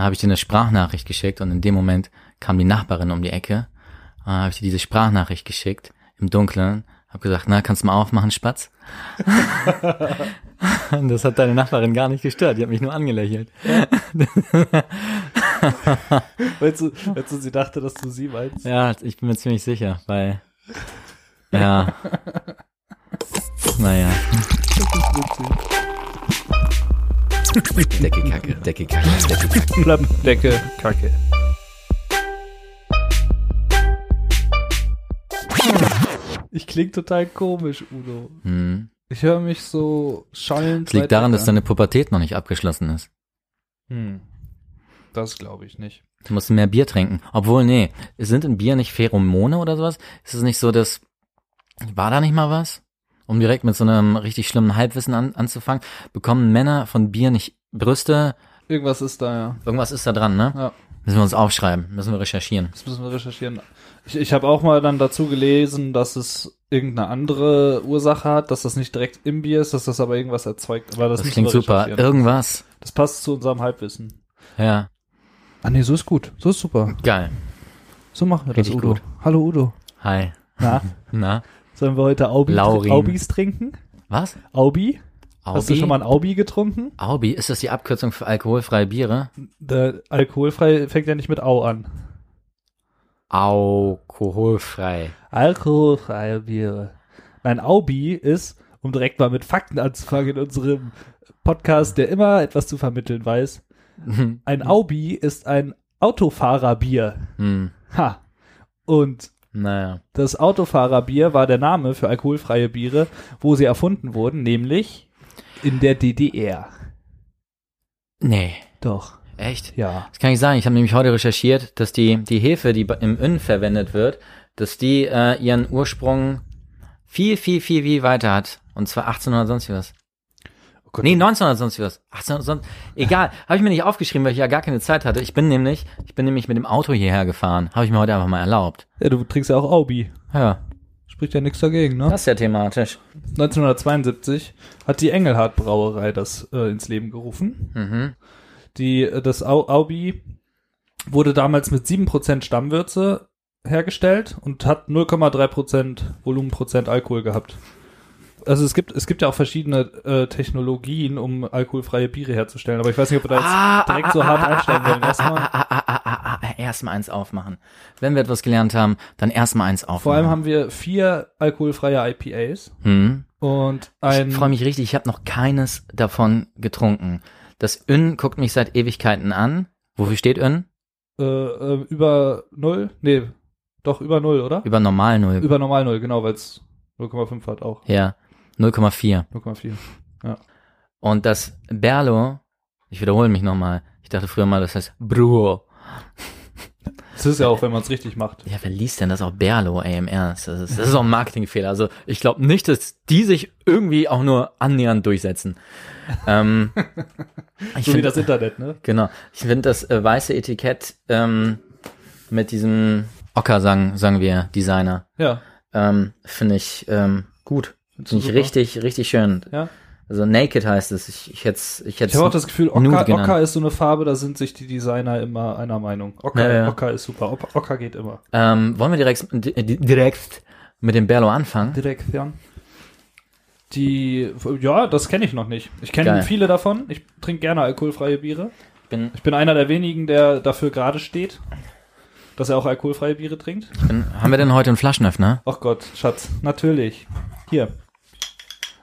Habe ich dir eine Sprachnachricht geschickt und in dem Moment kam die Nachbarin um die Ecke. Dann habe ich dir diese Sprachnachricht geschickt im Dunkeln. Hab gesagt, na, kannst du mal aufmachen, Spatz? Und das hat deine Nachbarin gar nicht gestört. Die hat mich nur angelächelt. Weißt du, weißt du, sie dachte, dass du sie meinst? Ja, ich bin mir ziemlich sicher, weil, ja, naja. Decke Kacke, Decke Kacke, Decke Kacke. Klappdecke, Kacke. Ich klinge total komisch, Udo. Hm. Ich höre mich so schallend. Das liegt daran, dass deine Pubertät noch nicht abgeschlossen ist. Hm. Das glaube ich nicht. Du musst mehr Bier trinken. Obwohl, nee, sind in Bier nicht Pheromone oder sowas? Ist es nicht so, dass, war da nicht mal was? Um direkt mit so einem richtig schlimmen Halbwissen an, anzufangen, bekommen Männer von Bier nicht Brüste? Irgendwas ist da, ja. Irgendwas ist da dran, ne? Ja, Müssen wir uns aufschreiben, müssen wir recherchieren. das müssen wir recherchieren. Ich, ich habe auch mal dann dazu gelesen, dass es irgendeine andere Ursache hat, dass das nicht direkt im Bier ist, dass das aber irgendwas erzeugt. Aber das, Das klingt super. Irgendwas. Das passt zu unserem Halbwissen. Ja, Ah nee, so ist gut. So ist super. geil. So machen wir Richtig das, Udo. gut. Hallo Udo. Hi. Na, Na? Sollen wir heute Aubi, Laurin. Aubis trinken? Was? Aubi? Aubi? Hast du schon mal ein Aubi getrunken? Aubi, ist das die Abkürzung für alkoholfreie Biere? Der alkoholfrei fängt ja nicht mit Au an. Alkoholfrei. Alkoholfreie Biere. Nein, Aubi ist, um direkt mal mit Fakten anzufangen in unserem Podcast, der immer etwas zu vermitteln weiß. Ein Aubi ist ein Autofahrerbier. hm. Ha. Und Naja. das Autofahrerbier war der Name für alkoholfreie Biere, wo sie erfunden wurden, nämlich in der DDR. Nee. Doch, Echt? ja. Das kann ich sagen. Ich habe nämlich heute recherchiert, dass die, die Hefe, die im Inn verwendet wird, dass die äh, ihren Ursprung viel, viel, viel, viel weiter hat. Und zwar 1800 sonst wie was. Oh Gott. Nee, 1900 sonst was. 1800 sonst. Egal. Habe ich mir nicht aufgeschrieben, weil ich ja gar keine Zeit hatte. Ich bin nämlich, ich bin nämlich mit dem Auto hierher gefahren. Habe ich mir heute einfach mal erlaubt. Ja, du trinkst ja auch Aubi. Ja, Spricht ja nichts dagegen, ne? das ist ja thematisch. 1972 hat die Engelhardt Brauerei das äh, ins Leben gerufen. Mhm. Die, äh, das Au Aubi wurde damals mit 7% Stammwürze hergestellt und hat 0,3% Volumenprozent Alkohol gehabt. Also es gibt, es gibt ja auch verschiedene äh, Technologien, um alkoholfreie Biere herzustellen, aber ich weiß nicht, ob wir da jetzt direkt so hart einsteigen wollen. Erstmal, Ah, ah, ah, ah, ah, ah, erstmal eins aufmachen. Wenn wir etwas gelernt haben, dann erstmal eins aufmachen. vor allem haben wir vier alkoholfreie IPAs hm. und ein Ich freue mich richtig, ich habe noch keines davon getrunken. Das Ön guckt mich seit Ewigkeiten an. Wofür steht Ön? äh, äh, über null, nee, doch über null, oder? Über normal null. Über normal null, genau, weil es 0,5 hat auch. Ja, 0,4. 0,4. Und das Berlo, ich wiederhole mich nochmal, ich dachte früher mal, das heißt Bruo. Das ist ja auch, wenn man es richtig macht. Ja, wer liest denn das auch Berlo AMR? Das ist, das ist auch ein Marketingfehler. Also ich glaube nicht, dass die sich irgendwie auch nur annähernd durchsetzen. ähm, ich So wie find- das Internet, ne? Genau. Ich finde das äh, weiße Etikett ähm, mit diesem Ocker, sagen, sagen wir, Designer, Ja. ähm, finde ich ähm, gut. Finde ich richtig, richtig schön. Ja. Also Naked heißt es. Ich, ich hätte ich hätte Ich habe auch das Gefühl, Ocker. Ocker ist so eine Farbe, da sind sich die Designer immer einer Meinung. Ocker, Ja, ja. Ocker ist super. Ocker, geht immer. ähm, Wollen wir direkt, di- di- direkt mit dem Berlo anfangen? Direkt, ja. Die, ja, das kenne ich noch nicht. Ich kenne viele davon. Ich trinke gerne alkoholfreie Biere. Bin, Ich bin einer der wenigen, der dafür gerade steht, dass er auch alkoholfreie Biere trinkt. bin, haben wir denn heute einen Flaschenöffner? Ach Gott, Schatz, natürlich. Hier.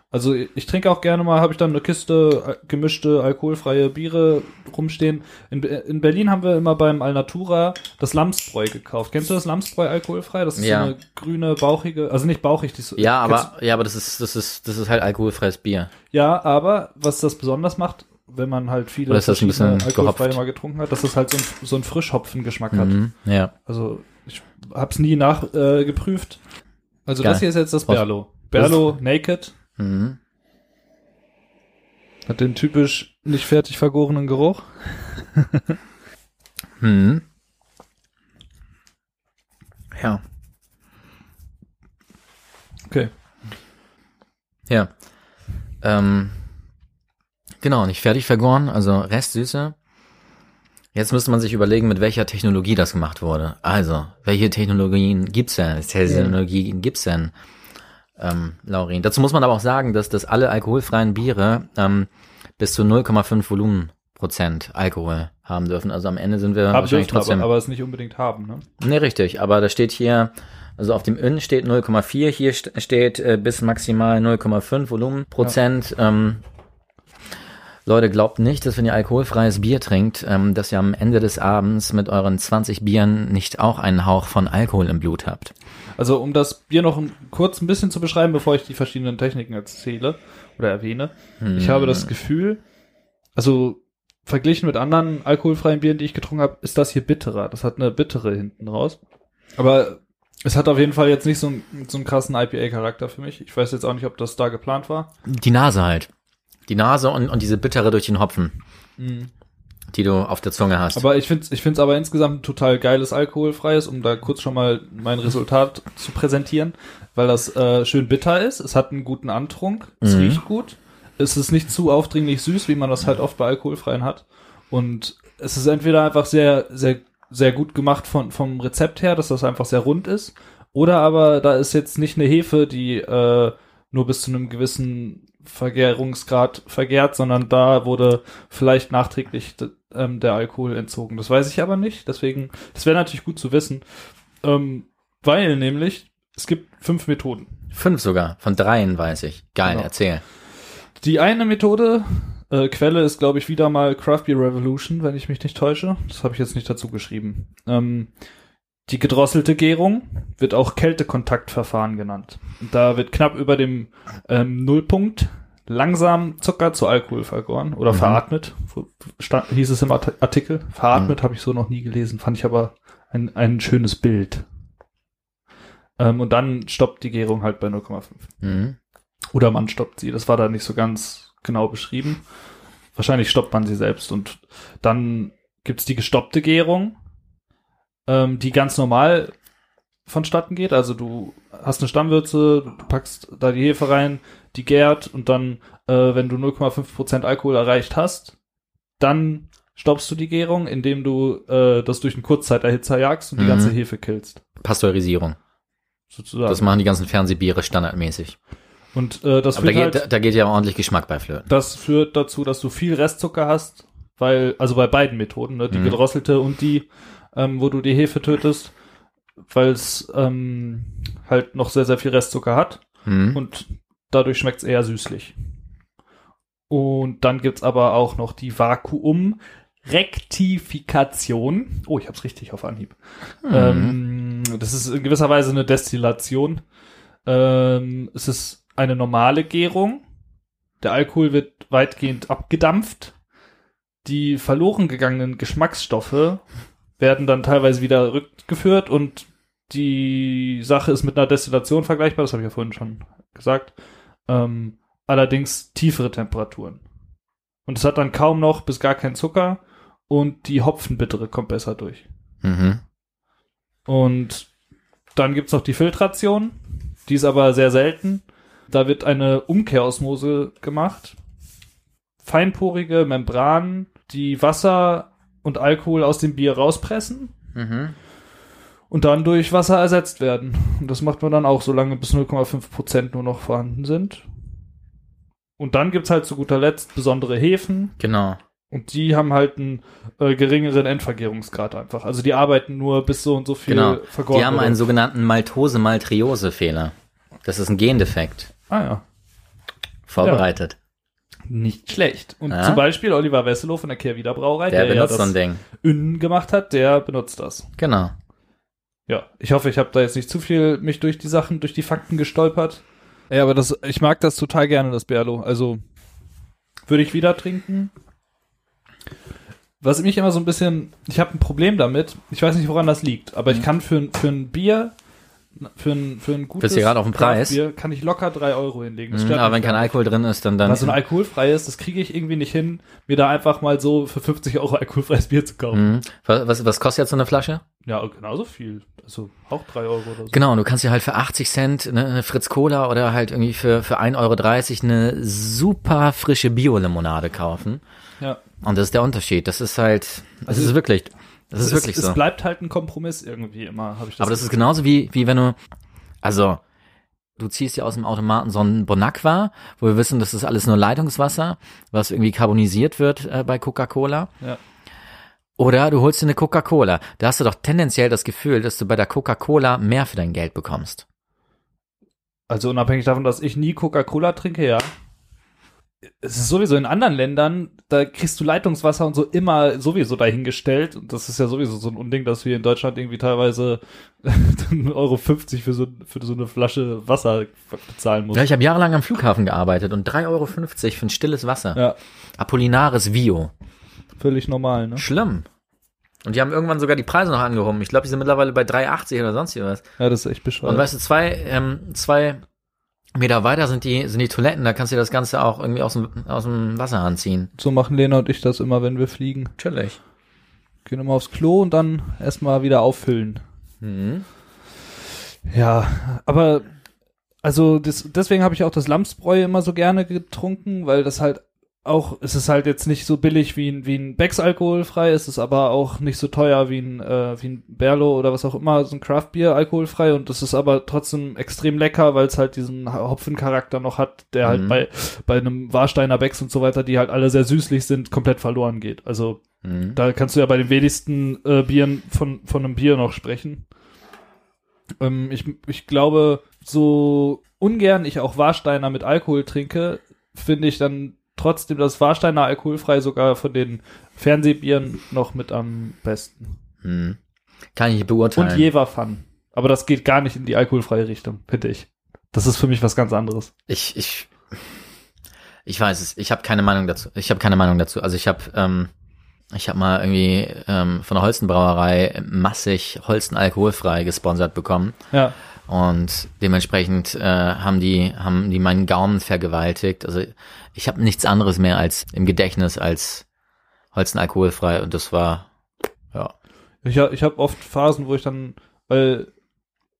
Also ich trinke auch gerne mal, habe ich dann eine Kiste äh, gemischte alkoholfreie Biere rumstehen. In, in Berlin haben wir immer beim Alnatura das Lamsbräu gekauft. Kennst du das Lamsbräu alkoholfrei? Das ist Ja. so eine grüne, bauchige, also nicht bauchig. Die, ist- Ja, aber ja, aber das ist das ist das ist halt alkoholfreies Bier. Ja, aber was das besonders macht, wenn man halt viele Oder ist das ein bisschen alkoholfreie gehopft? mal getrunken hat, dass das halt so ein, so ein Frischhopfengeschmack hat. Mhm, ja. Also ich hab's nie nachgeprüft. Äh, also Geil. das hier ist jetzt das. Berlo. Berlo Naked. Mhm. Hat den typisch nicht fertig vergorenen Geruch. Mhm. Ja. Okay. Ja. Ähm, genau, nicht fertig vergoren, also Restsüße. Jetzt müsste man sich überlegen, mit welcher Technologie das gemacht wurde. Also, welche Technologien gibt's denn? Welche Technologien gibt's denn, ähm, Laurin? Dazu muss man aber auch sagen, dass, dass alle alkoholfreien Biere ähm, bis zu 0,5 Volumenprozent Alkohol haben dürfen. Also am Ende sind wir Haben wahrscheinlich dürfen, trotzdem. aber, aber es nicht unbedingt haben, ne? Nee, richtig, aber da steht hier, also auf dem Inn steht 0,4, hier st steht äh, bis maximal 0,5 Volumenprozent. Ähm, Leute, glaubt nicht, dass wenn ihr alkoholfreies Bier trinkt, ähm, dass ihr am Ende des Abends mit euren 20 Bieren nicht auch einen Hauch von Alkohol im Blut habt. Also um das Bier noch kurz ein bisschen zu beschreiben, bevor ich die verschiedenen Techniken erzähle oder erwähne. Ich habe das Gefühl, also verglichen mit anderen alkoholfreien Bieren, die ich getrunken habe, ist das hier bitterer. Das hat eine bittere hinten raus. Aber es hat auf jeden Fall jetzt nicht so, einen- so einen krassen IPA-Charakter für mich. Ich weiß jetzt auch nicht, ob das da geplant war. Die Nase halt. Die Nase und, und diese Bittere durch den Hopfen, die du auf der Zunge hast. Aber ich finde es ich find's aber insgesamt ein total geiles alkoholfreies, um da kurz schon mal mein Resultat zu präsentieren, weil das äh, schön bitter ist. Es hat einen guten Antrunk, es Mhm. riecht gut, es ist nicht zu aufdringlich süß, wie man das halt oft bei alkoholfreien hat. Und es ist entweder einfach sehr, sehr, sehr gut gemacht von, vom Rezept her, dass das einfach sehr rund ist, oder aber da ist jetzt nicht eine Hefe, die äh, nur bis zu einem gewissen Vergärungsgrad vergärt, sondern da wurde vielleicht nachträglich ähm, der Alkohol entzogen. Das weiß ich aber nicht, deswegen, das wäre natürlich gut zu wissen, ähm, weil nämlich es gibt fünf Methoden. Fünf sogar, von dreien weiß ich. Geil, Genau. erzähl. Die eine Methode, äh, Quelle ist, glaube ich, wieder mal Craft Beer Revolution, wenn ich mich nicht täusche. Das habe ich jetzt nicht dazu geschrieben. Ähm, die gedrosselte Gärung wird auch Kältekontaktverfahren genannt. Und Da wird knapp über dem ähm, Nullpunkt langsam Zucker zu Alkohol vergoren oder veratmet. Wo- Stand, hieß es im Art- Artikel. Veratmet habe ich so noch nie gelesen, fand ich aber ein, ein schönes Bild. Ähm, und dann stoppt die Gärung halt bei 0,5. Mhm. Oder man stoppt sie. Das war da nicht so ganz genau beschrieben. Wahrscheinlich stoppt man sie selbst. Und dann gibt's die gestoppte Gärung, ähm, die ganz normal vonstatten geht. Also du hast eine Stammwürze, du packst da die Hefe rein, die gärt und dann, äh, wenn du 0,5% Alkohol erreicht hast, dann stoppst du die Gärung, indem du äh, das durch einen Kurzzeiterhitzer jagst und die Mhm. ganze Hefe killst. Pasteurisierung. Sozusagen. Das machen die ganzen Fernsehbiere standardmäßig. und äh, das Aber da führt geht, halt, da geht ja ordentlich Geschmack bei Flöten. Das führt dazu, dass du viel Restzucker hast, weil, also bei beiden Methoden, ne, die Mhm. gedrosselte und die, ähm, wo du die Hefe tötest, weil es ähm, halt noch sehr, sehr viel Restzucker hat Mhm. und dadurch schmeckt es eher süßlich. Und dann gibt's aber auch noch die Vakuum-Rektifikation. Oh, ich hab's richtig auf Anhieb. Mhm. Ähm, das ist in gewisser Weise eine Destillation. Ähm, es ist eine normale Gärung. Der Alkohol wird weitgehend abgedampft. Die verloren gegangenen Geschmacksstoffe werden dann teilweise wieder rückgeführt und die Sache ist mit einer Destillation vergleichbar, das habe ich ja vorhin schon gesagt. Ähm, allerdings tiefere Temperaturen. Und es hat dann kaum noch bis gar keinen Zucker und die Hopfenbittere kommt besser durch. Mhm. Und dann gibt's noch die Filtration, die ist aber sehr selten. Da wird eine Umkehrosmose gemacht. Feinporige Membranen, die Wasser und Alkohol aus dem Bier rauspressen Mhm. und dann durch Wasser ersetzt werden. Und das macht man dann auch so lange, bis 0,5 Prozent nur noch vorhanden sind. Und dann gibt's halt zu guter Letzt besondere Hefen, Genau. und die haben halt einen äh, geringeren Endvergärungsgrad einfach. Also die arbeiten nur bis so und so viel Genau. vergoren Die haben einen sogenannten Maltose-Maltriose-Fehler. Das ist ein Gendefekt. Ah ja. Vorbereitet. Nicht schlecht. Und Ja. zum Beispiel Oliver Wesselow von der Kehrwieder Brauerei, Der der, ja benutzt so das ein Ding. Innen gemacht hat, der benutzt das. Genau. Ja, ich hoffe, ich habe da jetzt nicht zu viel mich durch die Sachen, durch die Fakten gestolpert. Ja, aber das, ich mag das total gerne, das Berlo. Also würde ich wieder trinken. Was mich immer so ein bisschen, ich habe ein Problem damit. Ich weiß nicht, woran das liegt, aber ich kann für, für ein Bier, für ein, für ein gutes Bist gerade auf den Preis? Bier, kann ich locker drei Euro hinlegen. Das stört aber wenn kein. Alkohol drin ist, dann dann. Was so ein alkoholfreies, das kriege ich irgendwie nicht hin, mir da einfach mal so für 50 Euro alkoholfreies Bier zu kaufen. Mhm. Was, was, was kostet jetzt so eine Flasche? Ja, genauso viel. Also auch drei Euro oder so. Genau, und du kannst dir halt für 80 Cent ne, eine Fritz Cola oder halt irgendwie für, für 1,30 Euro eine super frische Bio-Limonade kaufen. Ja. Und das ist der Unterschied. Das ist halt, das Also ist wirklich, das ist es, wirklich es so. bleibt halt ein Kompromiss irgendwie immer, habe ich das Aber das ist genauso wie, wie wenn du, also, du ziehst ja aus dem Automaten so ein Bonacqua, wo wir wissen, das ist alles nur Leitungswasser, was irgendwie carbonisiert wird äh, bei Coca-Cola. Ja. Oder du holst dir eine Coca-Cola. Da hast du doch tendenziell das Gefühl, dass du bei der Coca-Cola mehr für dein Geld bekommst. Also unabhängig davon, dass ich nie Coca-Cola trinke, ja. Es ist sowieso in anderen Ländern, da kriegst du Leitungswasser und so immer sowieso dahingestellt. Und das ist ja sowieso so ein Unding, dass wir in Deutschland irgendwie teilweise 1,50 Euro für so, für so eine Flasche Wasser bezahlen musst. Ja, ich habe jahrelang am Flughafen gearbeitet und 3,50 Euro für ein stilles Wasser. Ja, Apollinaris Vio. völlig normal, ne? Schlimm. Und die haben irgendwann sogar die Preise noch angehoben. Ich glaube, die sind mittlerweile bei 3,80 oder sonst was. Ja, das ist echt bescheuert. Und weißt du, zwei, ähm, zwei Meter weiter sind die, sind die Toiletten, da kannst du dir das Ganze auch irgendwie aus dem, aus dem Wasser anziehen. so machen Lena und ich das immer, wenn wir fliegen. Natürlich. Gehen immer aufs Klo und dann erstmal wieder auffüllen. Mhm. Ja, aber also das, deswegen habe ich auch das Lamsbräu immer so gerne getrunken, weil das halt auch, es ist halt jetzt nicht so billig wie ein, wie ein Becks alkoholfrei, es ist aber auch nicht so teuer wie ein, äh, wie ein Berlo oder was auch immer, so ein Craftbier alkoholfrei und das ist aber trotzdem extrem lecker, weil es halt diesen Hopfencharakter noch hat, der halt Mhm. bei, bei einem Warsteiner Becks und so weiter, die halt alle sehr süßlich sind, komplett verloren geht. Also Mhm. da kannst du ja bei den wenigsten äh, Bieren von, von einem Bier noch sprechen. Ähm, ich, ich glaube, so ungern ich auch Warsteiner mit Alkohol trinke, finde ich dann trotzdem das Warsteiner alkoholfrei sogar von den Fernsehbieren noch mit am besten. Mhm. Kann ich beurteilen. Und Jever Fun. Aber das geht gar nicht in die alkoholfreie Richtung, finde ich. Das ist für mich was ganz anderes. Ich, ich, ich weiß es. Ich habe keine Meinung dazu. Ich habe keine Meinung dazu. Also ich habe, ähm, ich habe mal irgendwie ähm, von der Holstenbrauerei massig Holsten alkoholfrei gesponsert bekommen Ja. Und dementsprechend äh, haben die haben die meinen Gaumen vergewaltigt. Also ich habe nichts anderes mehr als im Gedächtnis als Holsten alkoholfrei und das war ja Ich, ich habe oft Phasen, wo ich dann, weil,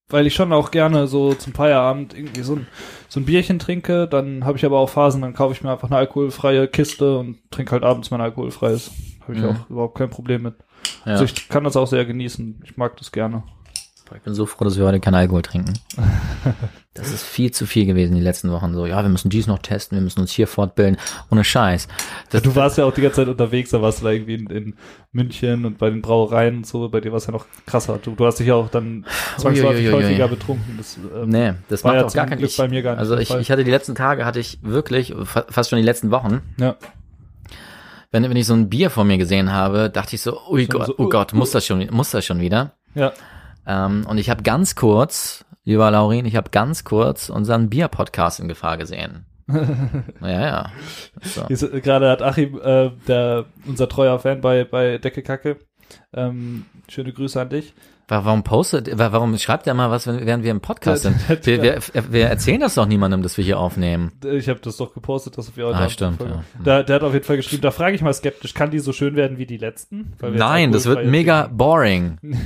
weil ich schon auch gerne so zum Feierabend irgendwie so ein, so ein Bierchen trinke, dann habe ich aber auch Phasen, dann kaufe ich mir einfach eine alkoholfreie Kiste und trinke halt abends mein alkoholfreies. Habe ich Mhm. auch überhaupt kein Problem mit. ja. Also ich kann das auch sehr genießen. Ich mag das gerne. Ich bin so froh, dass wir heute keinen Alkohol trinken. Das ist viel zu viel gewesen die letzten Wochen. So, ja, wir müssen dies noch testen, wir müssen uns hier fortbilden. Ohne Scheiß. Das, Du warst ja auch die ganze Zeit unterwegs, da warst du da irgendwie in, in München und bei den Brauereien und so, bei dir war es ja noch krasser. Du, du hast dich ja auch dann zwangsläufig häufiger betrunken. Das, ähm, nee, das war macht ja auch gar keinen Glück ich, bei mir gar nicht Also ich, ich hatte die letzten Tage, hatte ich wirklich, fa- fast schon die letzten Wochen, Ja. wenn, wenn ich so ein Bier vor mir gesehen habe, dachte ich so, ui So- Gott, so, oh uh, Gott, muss das schon, muss das schon wieder? Ja. Ähm, und ich habe ganz kurz, lieber Laurin, ich habe ganz kurz unseren Bier-Podcast in Gefahr gesehen. ja, ja. So. Ist- Gerade hat Achim, äh, der, unser treuer Fan bei, bei Decke Kacke, ähm, schöne Grüße an dich. Wa- Warum postet, wa- warum schreibt er mal was, während wir im Podcast sind? Wir, wir, wir erzählen das doch niemandem, dass wir hier aufnehmen. Ich habe das doch gepostet, dass wir heute Ah, stimmt, ja. Der, der hat auf jeden Fall geschrieben, da frage ich mal skeptisch, kann die so schön werden wie die letzten? Nein, das wird mega boring. Das,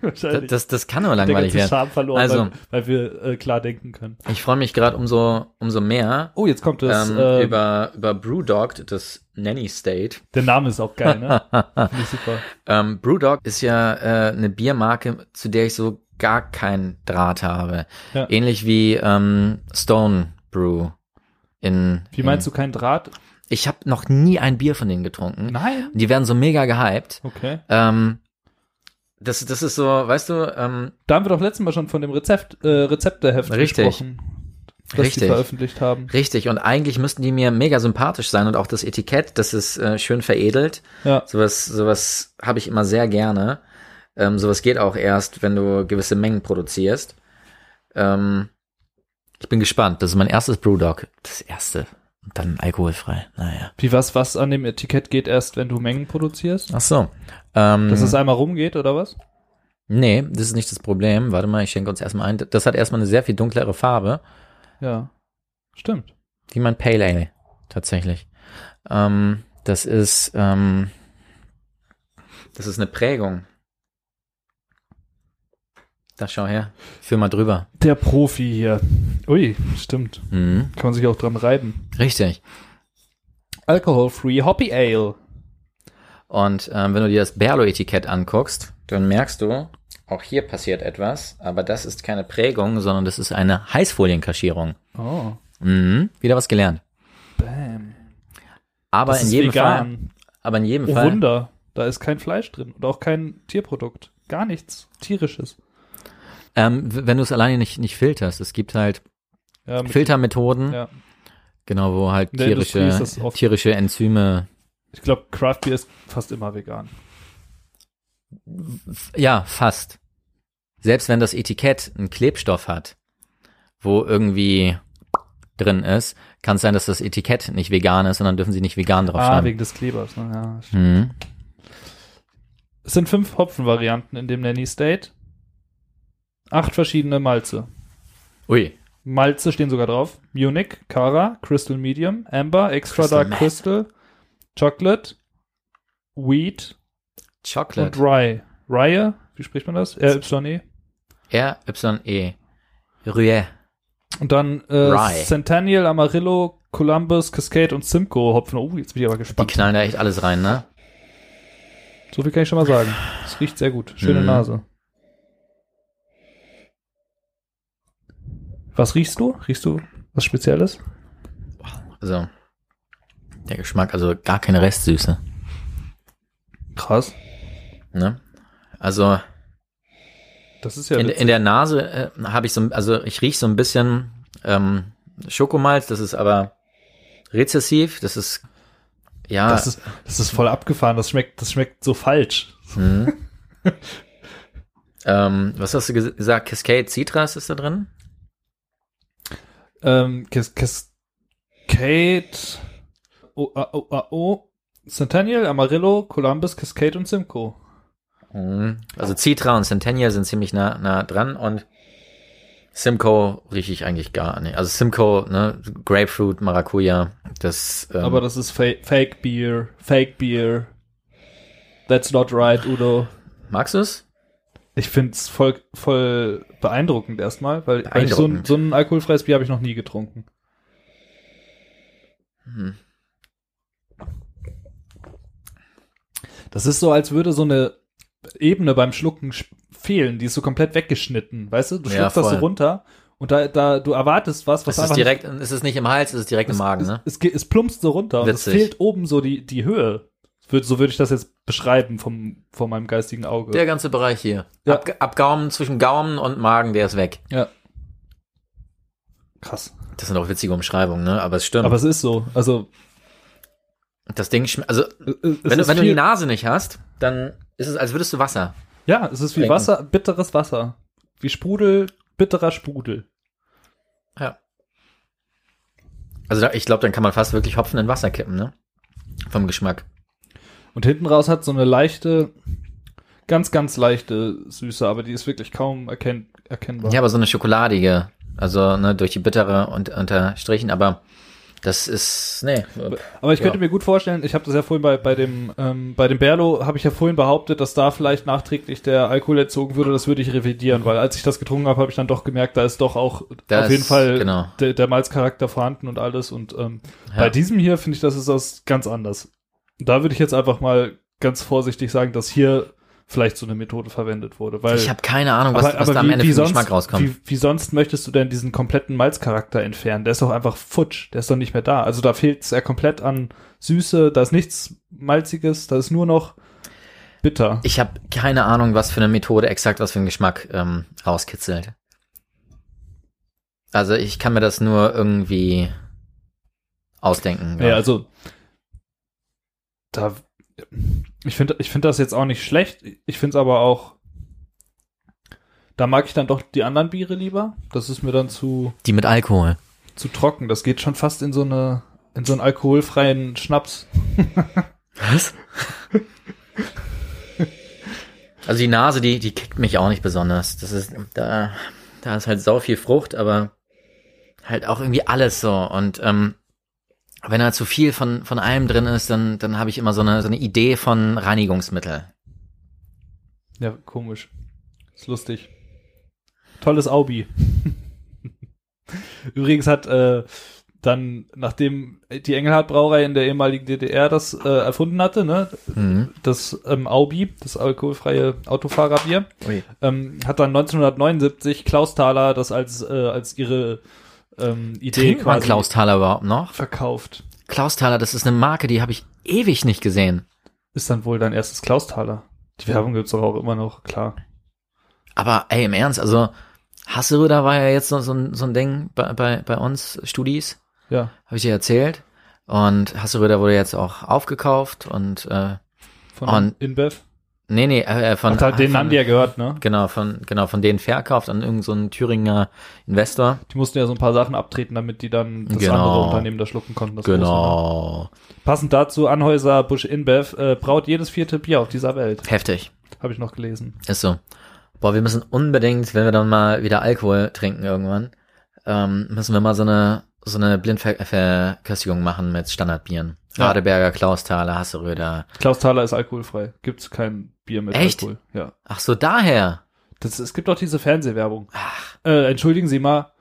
Wahrscheinlich. das, das kann nur langweilig werden. Charme verloren, Also- weil, weil wir äh, klar denken können. Ich freue mich gerade umso, umso mehr Oh, jetzt kommt das, ähm, äh, über, über Brewdog, das Nanny State. der Name ist auch geil, ne? Finde ich super. Ähm, Brewdog ist ja äh, eine Biermarke, zu der ich so gar keinen Draht habe. Ja. Ähnlich wie ähm, Stone Brew. In, Wie meinst du kein Draht? Ich habe noch nie ein Bier von denen getrunken. Nein. Die werden so mega gehypt. Okay. Ähm, das, das ist so, weißt du, ähm, Da haben wir doch letztes Mal schon von dem Rezept, äh, Rezepteheft Richtig. gesprochen. Das Richtig. die veröffentlicht haben. richtig. Und eigentlich müssten die mir mega sympathisch sein und auch das Etikett, das ist äh, schön veredelt. Ja. Sowas, sowas habe ich immer sehr gerne. Ähm, sowas geht auch erst, wenn du gewisse Mengen produzierst. Ähm, ich bin gespannt. Das ist mein erstes Brewdog. Das erste. Und dann alkoholfrei. Naja. Wie was, was an dem Etikett geht erst, wenn du Mengen produzierst? Ach so. Ähm, Dass es einmal rumgeht, oder was? nee, das ist nicht das Problem. Warte mal, ich schenke uns erstmal ein. Das hat erstmal eine sehr viel dunklere Farbe. Ja. Stimmt. Wie mein Pale Ale. Tatsächlich. Ähm, das ist, ähm, das ist eine Prägung. Da schau her. Führ mal drüber. Der Profi hier. Ui, stimmt. Mhm. Kann man sich auch dran reiben. Richtig. Alcohol-free Hoppy Ale. Und ähm, wenn du dir das Berlo-Etikett anguckst, dann merkst du, auch hier passiert etwas, aber das ist keine Prägung, sondern das ist eine Heißfolienkaschierung. Oh, Mhm. Wieder was gelernt. bam. Aber Das in jedem Fall, vegan. aber in jedem Oh Fall, Wunder, da ist kein Fleisch drin und auch kein Tierprodukt. Gar nichts tierisches. ähm, wenn du es alleine nicht nicht filterst, es gibt halt Ja, mit- Filtermethoden, ja. genau, wo halt tierische tierische Enzyme, Ich glaube, Craft Beer ist fast immer vegan. Ja, fast. Selbst wenn das Etikett einen Klebstoff hat, wo irgendwie drin ist, kann es sein, dass das Etikett nicht vegan ist und dann dürfen sie nicht vegan Ah, draufschreiben. wegen des Klebers. Ne? Ja. mhm. Es sind fünf Hopfenvarianten in dem Nanny State. Acht verschiedene Malze. Ui, Malze stehen sogar drauf. Munich, Cara, Crystal Medium, Amber, Extra Crystal Dark Meth. Crystal, Chocolate, Wheat und Chocolate. Rye. Rye, wie spricht man das? R-Y-E. R-Y-E. Rühe. Und dann äh, Rye. Centennial, Amarillo, Columbus, Cascade und Simcoe Hopfen. Oh, jetzt bin ich aber Die gespannt. knallen da echt alles rein, ne? So viel kann ich schon mal sagen. Es riecht sehr gut. Schöne Mhm. Nase. Was riechst du? Riechst du was Spezielles? Also, der Geschmack, also gar keine Restsüße, Krass. Ne? Also, Das ist ja in, in der Nase äh, habe ich so, also ich riech so ein bisschen ähm, Schokomalz, das ist aber rezessiv, das ist, ja, das ist das ist voll abgefahren. Das schmeckt das schmeckt so falsch. mhm. ähm, was hast du ges gesagt? Cascade Citras ist da drin? Ähm, Cas Cascade O A O A O Centennial, Amarillo, Columbus, Cascade und Simcoe. Mhm. Also Citra und Centennial sind ziemlich nah, nah dran und Simcoe rieche ich eigentlich gar nicht. Also Simcoe, ne, Grapefruit, Maracuja, das, ähm, Aber das ist Fa Fake Beer, Fake Beer. That's not right, Udo. magst du es? Ich find's voll, voll beeindruckend erstmal, weil, weil ich so, ein, Beeindruckend. so ein alkoholfreies Bier habe ich noch nie getrunken. Hm. Das ist so, als würde so eine Ebene beim Schlucken sch- fehlen, die ist so komplett weggeschnitten, weißt du? Du Ja, schluckst das so runter und da, da du erwartest was, was Es ist direkt, es ist nicht im Hals, es ist direkt im nicht, Magen, es, ne? es, es, es plumpst so runter und es Witzig. fehlt oben so die, die Höhe. So würde ich das jetzt beschreiben vom, von meinem geistigen Auge. Der ganze Bereich hier. Ja. Ab, ab Gaumen, zwischen Gaumen und Magen, der ist weg. ja. Krass. Das sind auch witzige Umschreibungen, ne? Aber es stimmt. Aber es ist so. Also, das Ding schmeckt, also, es wenn, du, wenn du die Nase nicht hast, dann ist es, als würdest du Wasser. Ja, es ist wie Trinken. Wasser, bitteres Wasser. Wie Sprudel, bitterer Sprudel. Ja. Also da, ich glaube, dann kann man fast wirklich Hopfen in Wasser kippen, ne? Vom Geschmack. Und hinten raus hat so eine leichte, ganz, ganz leichte Süße, aber die ist wirklich kaum erkenn erkennbar. Ja, aber so eine schokoladige. Also, ne, durch die bittere und unterstrichen, aber das ist, nee. Aber ich könnte Ja. mir gut vorstellen, ich habe das ja vorhin bei, bei dem ähm, bei dem Berlo habe ich ja vorhin behauptet, dass da vielleicht nachträglich der Alkohol entzogen würde, das würde ich revidieren, weil als ich das getrunken habe, habe ich dann doch gemerkt, da ist doch auch Da auf jeden Fall genau. der, der Malzcharakter vorhanden und alles und ähm, Ja. bei diesem hier finde ich, das ist das ganz anders. Da würde ich jetzt einfach mal ganz vorsichtig sagen, dass hier vielleicht so eine Methode verwendet wurde, weil Ich habe keine Ahnung, was, aber, was aber da am wie, Ende wie für sonst, Geschmack rauskommt. Wie, wie sonst möchtest du denn diesen kompletten Malzcharakter entfernen? Der ist doch einfach futsch, der ist doch nicht mehr da. Also da fehlt es ja komplett an Süße, da ist nichts Malziges, da ist nur noch bitter. Ich habe keine Ahnung, was für eine Methode exakt was für einen Geschmack ähm, rauskitzelt. Also ich kann mir das nur irgendwie ausdenken. Ja, also da ich finde ich finde das jetzt auch nicht schlecht, ich finde es aber auch da mag ich dann doch die anderen Biere lieber. Das ist mir dann zu Die mit Alkohol. zu trocken. Das geht schon fast in so eine in so einen alkoholfreien Schnaps. Was? Also die Nase, die, die kickt mich auch nicht besonders. Das ist, da, da ist halt sau viel Frucht, aber halt auch irgendwie alles so. Und ähm, wenn da zu viel von, von allem drin ist, dann, dann habe ich immer so eine, so eine Idee von Reinigungsmittel. Ja, komisch. Ist lustig. Tolles Aubi. Übrigens hat äh, dann, nachdem die Engelhardt Brauerei in der ehemaligen DDR das äh, erfunden hatte, ne, Mhm. das ähm, Aubi, das alkoholfreie Autofahrerbier, ähm, hat dann 1979 Klaus Thaler das als, äh, als ihre ähm, Idee Trinkt man quasi Klaus Thaler überhaupt noch? verkauft. Klaus Thaler, das ist eine Marke, die habe ich ewig nicht gesehen. Ist dann wohl dein erstes Klaus Thaler. Die Werbung gibt's doch auch immer noch, klar. Aber ey, im Ernst, also Hasseröder war ja jetzt so, so, ein, so ein Ding bei, bei, bei uns, Studis, Ja. habe ich dir erzählt. Und Hasseröder wurde jetzt auch aufgekauft und äh, Von Und- InBev. Nee, nee, äh, von, Ach, den von, haben die ja gehört, ne? genau, von, genau, von denen verkauft an irgendeinen so einen Thüringer Investor. Die mussten ja so ein paar Sachen abtreten, damit die dann das Genau. andere Unternehmen da schlucken konnten. Genau. Passend dazu, Anhäuser Busch InBev äh, braut jedes vierte Bier auf dieser Welt. Heftig. Habe ich noch gelesen. Ist so. Boah, wir müssen unbedingt, wenn wir dann mal wieder Alkohol trinken irgendwann, ähm, müssen wir mal so eine so eine Blindverköstigung machen mit Standardbieren. Ja. Radeberger, Klausthaler, Hasseröder. Klaus Thaler ist alkoholfrei. Gibt's kein Bier mit Echt? Alkohol. Ja. Ach so, daher. Das, es gibt auch diese Fernsehwerbung. Ach, Äh, entschuldigen Sie mal,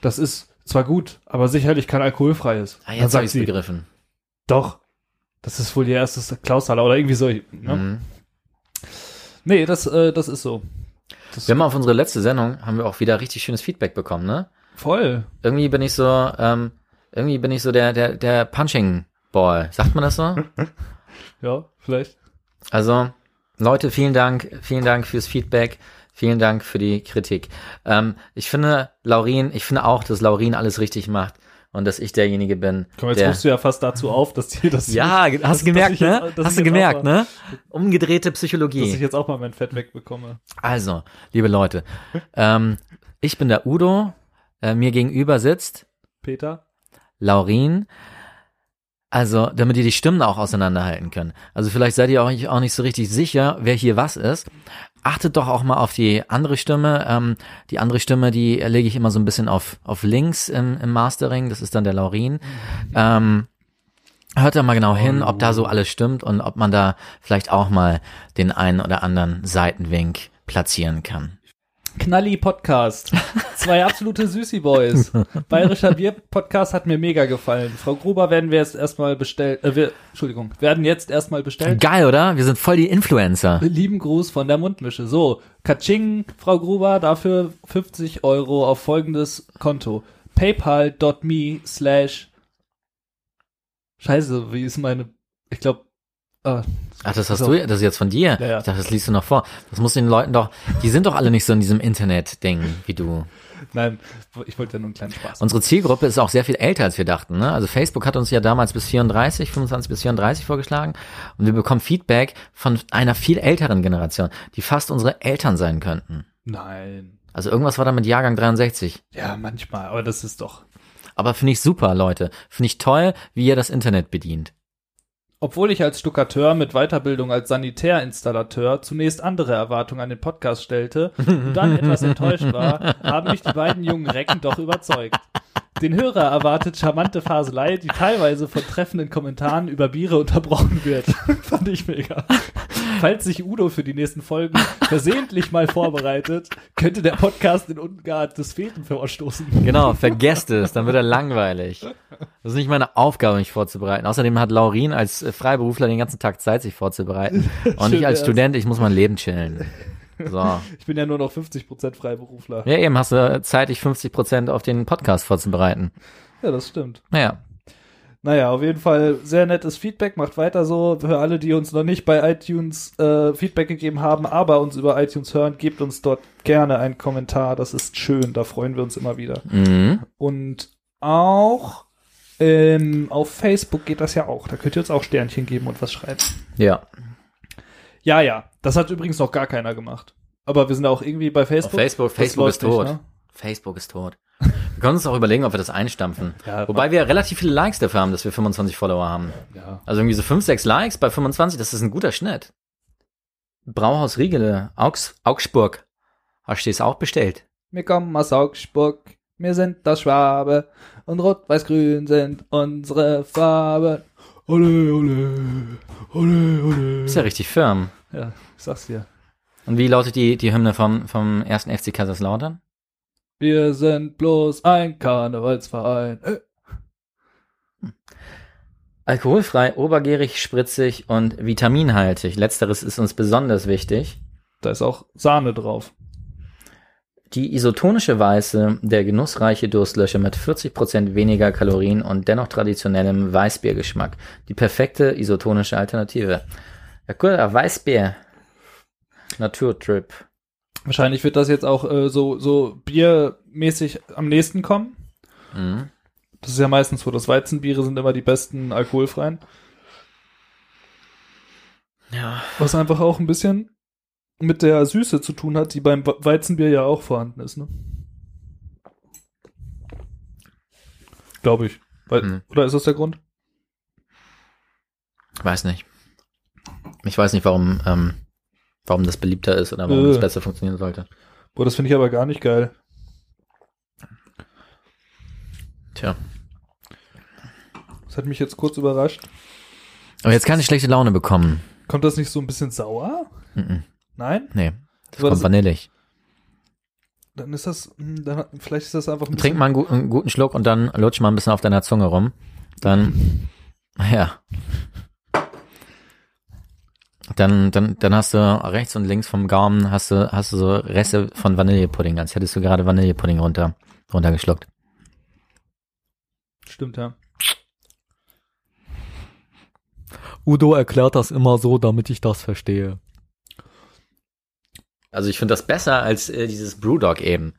das ist zwar gut, aber sicherlich kein alkoholfreies. ah, jetzt habe sie, begriffen. doch, das ist wohl ihr erstes Klaus Thaler oder irgendwie so. Ne? Mhm. Nee, das, äh, das ist so. Das Wir haben auf unsere letzte Sendung haben wir auch wieder richtig schönes Feedback bekommen, ne? Voll. Irgendwie bin ich so, ähm, irgendwie bin ich so der der der Punching Ball. Sagt man das so? Ja, vielleicht. Also, Leute, vielen Dank, vielen Dank fürs Feedback, vielen Dank für die Kritik. Ähm, ich finde, Laurin, ich finde auch, dass Laurin alles richtig macht und dass ich derjenige bin, Komm, jetzt der... rufst du ja fast dazu auf, dass die das Ja, dass- hast du gemerkt, ich jetzt- ne? dass Hast ich du jetzt gemerkt, mal, ne? Umgedrehte Dass ich Psychologie. jetzt auch mal mein Fett wegbekomme. Also, liebe Leute, ähm, ich bin der Udo, äh, mir gegenüber sitzt Peter? Laurin. Also, damit ihr die Stimmen auch auseinanderhalten könnt. Also vielleicht seid ihr auch, auch nicht so richtig sicher, wer hier was ist. Achtet doch auch mal auf die andere Stimme. Ähm, die andere Stimme, die lege ich immer so ein bisschen auf, auf links im, im Mastering. Das ist dann der Laurin. Ähm, hört da mal genau hin, ob da so alles stimmt und ob man da vielleicht auch mal den einen oder anderen Seitenwink platzieren kann. Knalli Podcast. Zwei absolute Süßi Boys. Bayerischer Bier Podcast hat mir mega gefallen. Frau Gruber werden wir jetzt erstmal bestellt, äh, wir, Entschuldigung, werden jetzt erstmal bestellt. Geil, oder? Wir sind voll die Influencer. Lieben Gruß von der Mundmische. So, Katsching, Frau Gruber, dafür 50 Euro auf folgendes Konto. paypal.me slash Scheiße, wie ist meine, ich glaube, ah, Ach, das hast So. du, das ist jetzt von dir. Ja, ja. Ich dachte, das liest du noch vor. Das muss den Leuten doch, die sind doch alle nicht so in diesem Internet-Ding wie du. nein, ich wollte ja nur einen kleinen Spaß. Unsere Zielgruppe ist auch sehr viel älter, als wir dachten. Ne? Also Facebook hat uns ja damals bis 34, 25 bis 34 vorgeschlagen. Und wir bekommen Feedback von einer viel älteren Generation, die fast unsere Eltern sein könnten. Nein. Also irgendwas war da mit Jahrgang 63. Ja, manchmal, aber das ist doch. Aber finde ich super, Leute. Finde ich toll, wie ihr das Internet bedient. Obwohl ich als Stuckateur mit Weiterbildung als Sanitärinstallateur zunächst andere Erwartungen an den Podcast stellte und dann etwas enttäuscht war, haben mich die beiden jungen Recken doch überzeugt. Den Hörer erwartet charmante Faselei, die teilweise von treffenden Kommentaren über Biere unterbrochen wird. Fand ich mega. Falls sich Udo für die nächsten Folgen versehentlich mal vorbereitet, könnte der Podcast in ungeahntes Feten vorstoßen. Genau, vergesst es, dann wird er langweilig. Das ist nicht meine Aufgabe, mich vorzubereiten. Außerdem hat Laurin als äh, Freiberufler den ganzen Tag Zeit, sich vorzubereiten. Und Schön ich als wär's. Student, ich muss mein Leben chillen. So. Ich bin ja nur noch 50% Freiberufler. Ja, eben hast du Zeit, dich 50 Prozent auf den Podcast vorzubereiten. Ja, das stimmt. Naja, Naja, auf jeden Fall sehr nettes Feedback. Macht weiter so. Für alle, die uns noch nicht bei iTunes äh, Feedback gegeben haben, aber uns über iTunes hören, gebt uns dort gerne einen Kommentar. Das ist schön. Da freuen wir uns immer wieder. mhm. Und auch ähm, auf Facebook geht das ja auch. Da könnt ihr uns auch Sternchen geben und was schreiben. ja. Ja, ja. Das hat übrigens noch gar keiner gemacht. Aber wir sind auch irgendwie bei Auf Facebook. Facebook, Das Facebook läuft ist tot. nicht, ne? Facebook ist tot. Wir können uns auch überlegen, ob wir das einstampfen. Ja, Wobei wir relativ viele Likes dafür haben, dass wir 25 Follower haben. Ja. Also irgendwie so 5, 6 Likes bei 25, das ist ein guter Schnitt. Brauhaus Riegele, Augs, Augsburg. Hast du es auch bestellt? Wir kommen aus Augsburg, wir sind das Schwabe und rot-weiß-grün sind unsere Farben. Ole, ole, ole, ole. Ist ja richtig firm. Ja, ich sag's dir. Und wie lautet die, die Hymne vom, vom ersten FC Kaiserslautern? Wir sind bloß ein Karnevalsverein. Äh. Alkoholfrei, obergärig, spritzig und vitaminhaltig. Letzteres ist uns besonders wichtig. Da ist auch Sahne drauf. Die isotonische Weiße, der genussreiche Durstlöscher mit 40% weniger Kalorien und dennoch traditionellem Weißbiergeschmack. Die perfekte isotonische Alternative. Ja, cool, Weißbier. Naturtrip. Wahrscheinlich wird das jetzt auch äh, so, so biermäßig am nächsten kommen. Mhm. Das ist ja meistens so, dass Weizenbiere sind immer die besten alkoholfreien. Ja. Was einfach auch ein bisschen mit der Süße zu tun hat, die beim We- Weizenbier ja auch vorhanden ist, ne? Glaube ich. Weil, Hm. Oder ist das der Grund? Weiß nicht. Ich weiß nicht, warum, ähm, warum das beliebter ist oder warum Äh. das besser funktionieren sollte. Boah, das finde ich aber gar nicht geil. Tja. Das hat mich jetzt kurz überrascht. Aber jetzt kann ich schlechte Laune bekommen. Kommt das nicht so ein bisschen sauer? Mhm. Nein? Nee. Das Aber kommt das- vanillig. Dann ist das, hm, dann, vielleicht ist das einfach ein Trink mal einen, gu einen guten Schluck und dann lutsch mal ein bisschen auf deiner Zunge rum. Dann, ja. Dann, dann, dann hast du rechts und links vom Gaumen hast du, hast du so Reste von Vanillepudding, als hättest du gerade Vanillepudding runter, runtergeschluckt. Stimmt, ja. Udo erklärt das immer so, damit ich das verstehe. Also ich finde das besser als äh, dieses Brewdog eben.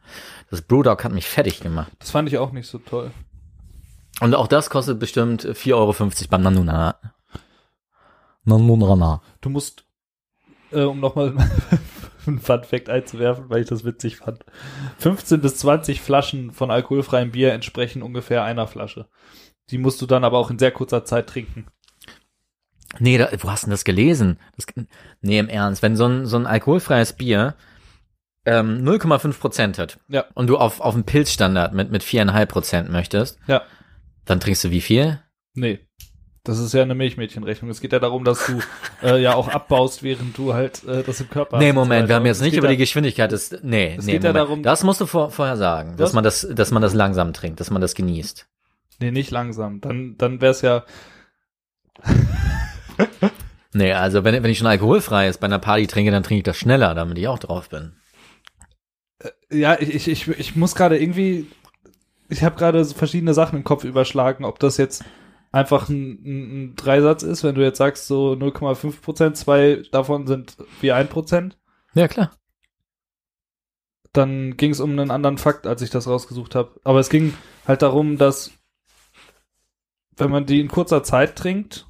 Das Brewdog hat mich fertig gemacht. Das fand ich auch nicht so toll. Und auch das kostet bestimmt 4,50 Euro beim Nanunana. Nanunana. Du musst, äh, um nochmal einen Fun Fact einzuwerfen, weil ich das witzig fand. 15 bis 20 Flaschen von alkoholfreiem Bier entsprechen ungefähr einer Flasche. Die musst du dann aber auch in sehr kurzer Zeit trinken. Nee, da, wo hast du denn das gelesen? Das, nee, im Ernst. Wenn so ein, so ein alkoholfreies Bier ähm, 0,5 Prozent hat Ja. und du auf, auf einen Pilzstandard mit, mit 4,5 Prozent möchtest, Ja. dann trinkst du wie viel? Nee. Das ist ja eine Milchmädchenrechnung. Es geht ja darum, dass du äh, ja auch abbaust, während du halt äh, das im Körper Nee, hast so Moment, wir haben jetzt nicht über die Geschwindigkeit des, nee, Es nee, geht ja darum- das musst du vor, vorher sagen, dass Was? man das, dass man das langsam trinkt, dass man das genießt. Nee, nicht langsam. Dann, dann wär's ja, Nee, also wenn, wenn ich schon alkoholfrei ist bei einer Party trinke, dann trinke ich das schneller, damit ich auch drauf bin. ja, ich, ich, ich, ich muss gerade irgendwie, ich habe gerade so verschiedene Sachen im Kopf überschlagen, ob das jetzt einfach ein, ein, ein Dreisatz ist, wenn du jetzt sagst so 0,5 Prozent, zwei davon sind wie ein Prozent. Ja, klar. Dann ging es um einen anderen Fakt, als ich das rausgesucht habe. Aber es ging halt darum, dass wenn man die in kurzer Zeit trinkt,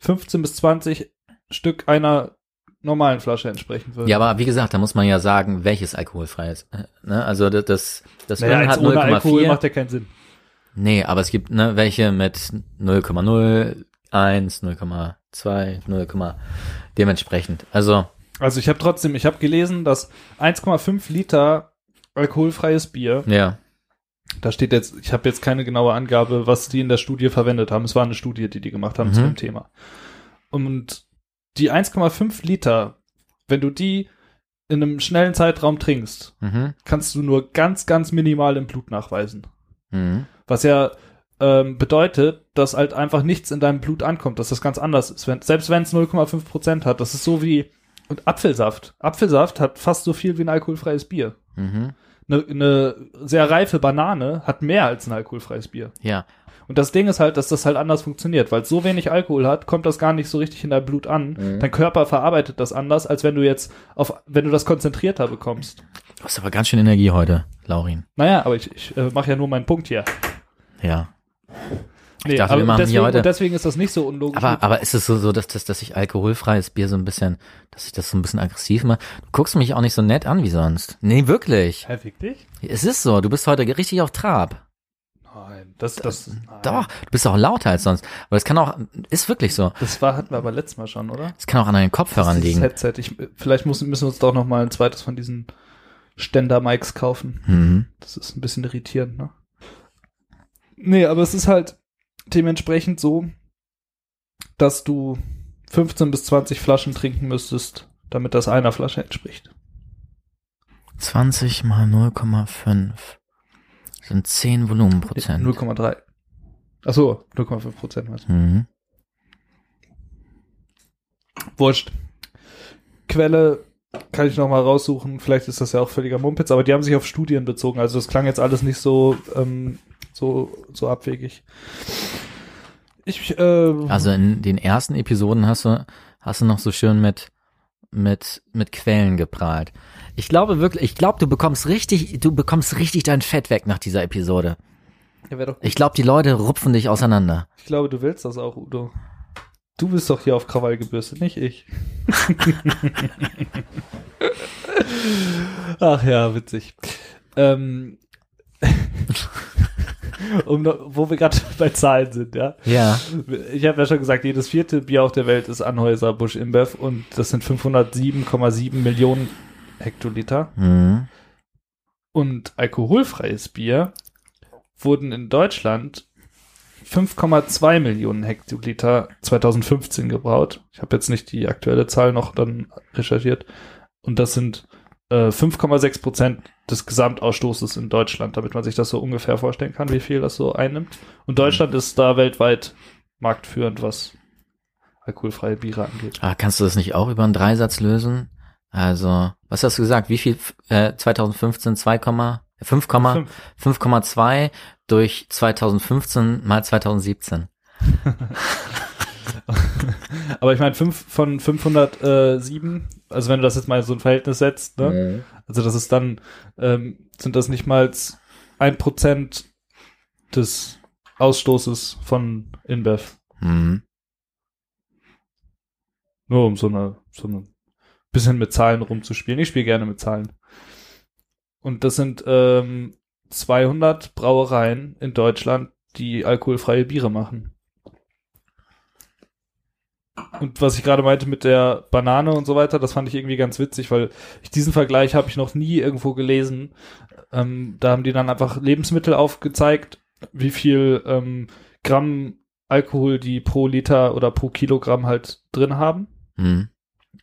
15 bis 20 Stück einer normalen Flasche entsprechen würde. Ja, aber wie gesagt, da muss man ja sagen, welches alkoholfrei ist. äh, Ne? Also das, das, das naja, hat ohne Alkohol 0,4. macht ja keinen Sinn. Nee, aber es gibt ne, welche mit 0,0, 1, 0,2, 0, dementsprechend. Also, Also ich habe trotzdem, ich habe gelesen, dass 1,5 Liter alkoholfreies Bier, ja. Da steht jetzt, ich habe jetzt keine genaue Angabe, was die in der Studie verwendet haben. Es war eine Studie, die die gemacht haben zu Mhm. dem Thema. Und die 1,5 Liter, wenn du die in einem schnellen Zeitraum trinkst, Mhm. kannst du nur ganz, ganz minimal im Blut nachweisen. Mhm. Was ja ähm, bedeutet, dass halt einfach nichts in deinem Blut ankommt, dass das ganz anders ist. Wenn, selbst wenn es 0,5 Prozent hat, das ist so wie und Apfelsaft. Apfelsaft hat fast so viel wie ein alkoholfreies Bier. Mhm. Eine, eine sehr reife Banane hat mehr als ein alkoholfreies Bier. Ja. Und das Ding ist halt, dass das halt anders funktioniert, weil es so wenig Alkohol hat, kommt das gar nicht so richtig in dein Blut an. Mhm. Dein Körper verarbeitet das anders, als wenn du jetzt auf, wenn du das konzentrierter bekommst. Du hast aber ganz schön Energie heute, Laurin. Naja, aber ich, ich äh, mache ja nur meinen Punkt hier. Ja. Nee, dachte, aber wir machen deswegen, heute- deswegen ist das nicht so unlogisch. Aber, aber ist es so, so dass, dass, dass ich alkoholfreies Bier so ein bisschen, dass ich das so ein bisschen aggressiv mache? Du guckst mich auch nicht so nett an wie sonst. Nee, wirklich. Fick dich? Es ist so, du bist heute richtig auf Trab. Nein, das, das, nein. Doch, du bist auch lauter als sonst. Aber es kann auch, ist wirklich so. Das war, hatten wir aber letztes Mal schon, oder? Es kann auch an deinen Kopfhörern Das liegen. Headset. Ich, vielleicht müssen, müssen wir uns doch noch mal ein zweites von diesen Ständer-Mics kaufen. Mhm. Das ist ein bisschen irritierend, ne? Nee, aber es ist halt dementsprechend so, dass du 15 bis 20 Flaschen trinken müsstest, damit das einer Flasche entspricht. 20 mal 0,5 sind 10 Volumenprozent. 0,3. Ach so, 0,5 Prozent. was. Mhm. Wurscht. Quelle kann ich noch mal raussuchen. Vielleicht ist das ja auch völliger Mumpitz, aber die haben sich auf Studien bezogen. Also das klang jetzt alles nicht so ähm, so so abwegig. Ich äh, Also in den ersten Episoden hast du, hast du noch so schön mit, mit, mit Quellen geprahlt. Ich glaube wirklich, ich glaube, du bekommst richtig, du bekommst richtig dein Fett weg nach dieser Episode. ja. Ich glaube, die Leute rupfen dich auseinander. ich glaube, du willst das auch, Udo. Du bist doch hier auf Krawall gebürstet, nicht ich. Ach ja, witzig. Ähm, um, wo wir gerade bei Zahlen sind, ja. Ja. Ich habe ja schon gesagt, jedes vierte Bier auf der Welt ist Anhäuser Busch InBev und das sind 507,7 Millionen Hektoliter. Mhm. Und alkoholfreies Bier wurden in Deutschland 5,2 Millionen Hektoliter 2015 gebraut. Ich habe jetzt nicht die aktuelle Zahl noch dann recherchiert. Und das sind äh, 5,6 Prozent des Gesamtausstoßes in Deutschland, damit man sich das so ungefähr vorstellen kann, wie viel das so einnimmt. Und Deutschland ist da weltweit marktführend, was alkoholfreie Biere angeht. Ah, kannst du das nicht auch über einen Dreisatz lösen? Also, was hast du gesagt? Wie viel äh, 2015 2, 5, 5,2 durch 2015 mal 2017. Aber ich meine, fünf von 507, also wenn du das jetzt mal in so ein Verhältnis setzt, ne? Also das ist dann, ähm, sind das nicht mal ein Prozent des Ausstoßes von InBev. Mhm. Nur um so eine, so eine bisschen mit Zahlen rumzuspielen. Ich spiele gerne mit Zahlen. Und das sind ähm, 200 Brauereien in Deutschland, die alkoholfreie Biere machen. Und was ich gerade meinte mit der Banane und so weiter, das fand ich irgendwie ganz witzig, weil ich diesen Vergleich habe ich noch nie irgendwo gelesen. Ähm, da haben die dann einfach Lebensmittel aufgezeigt, wie viel ähm, Gramm Alkohol die pro Liter oder pro Kilogramm halt drin haben. Mhm.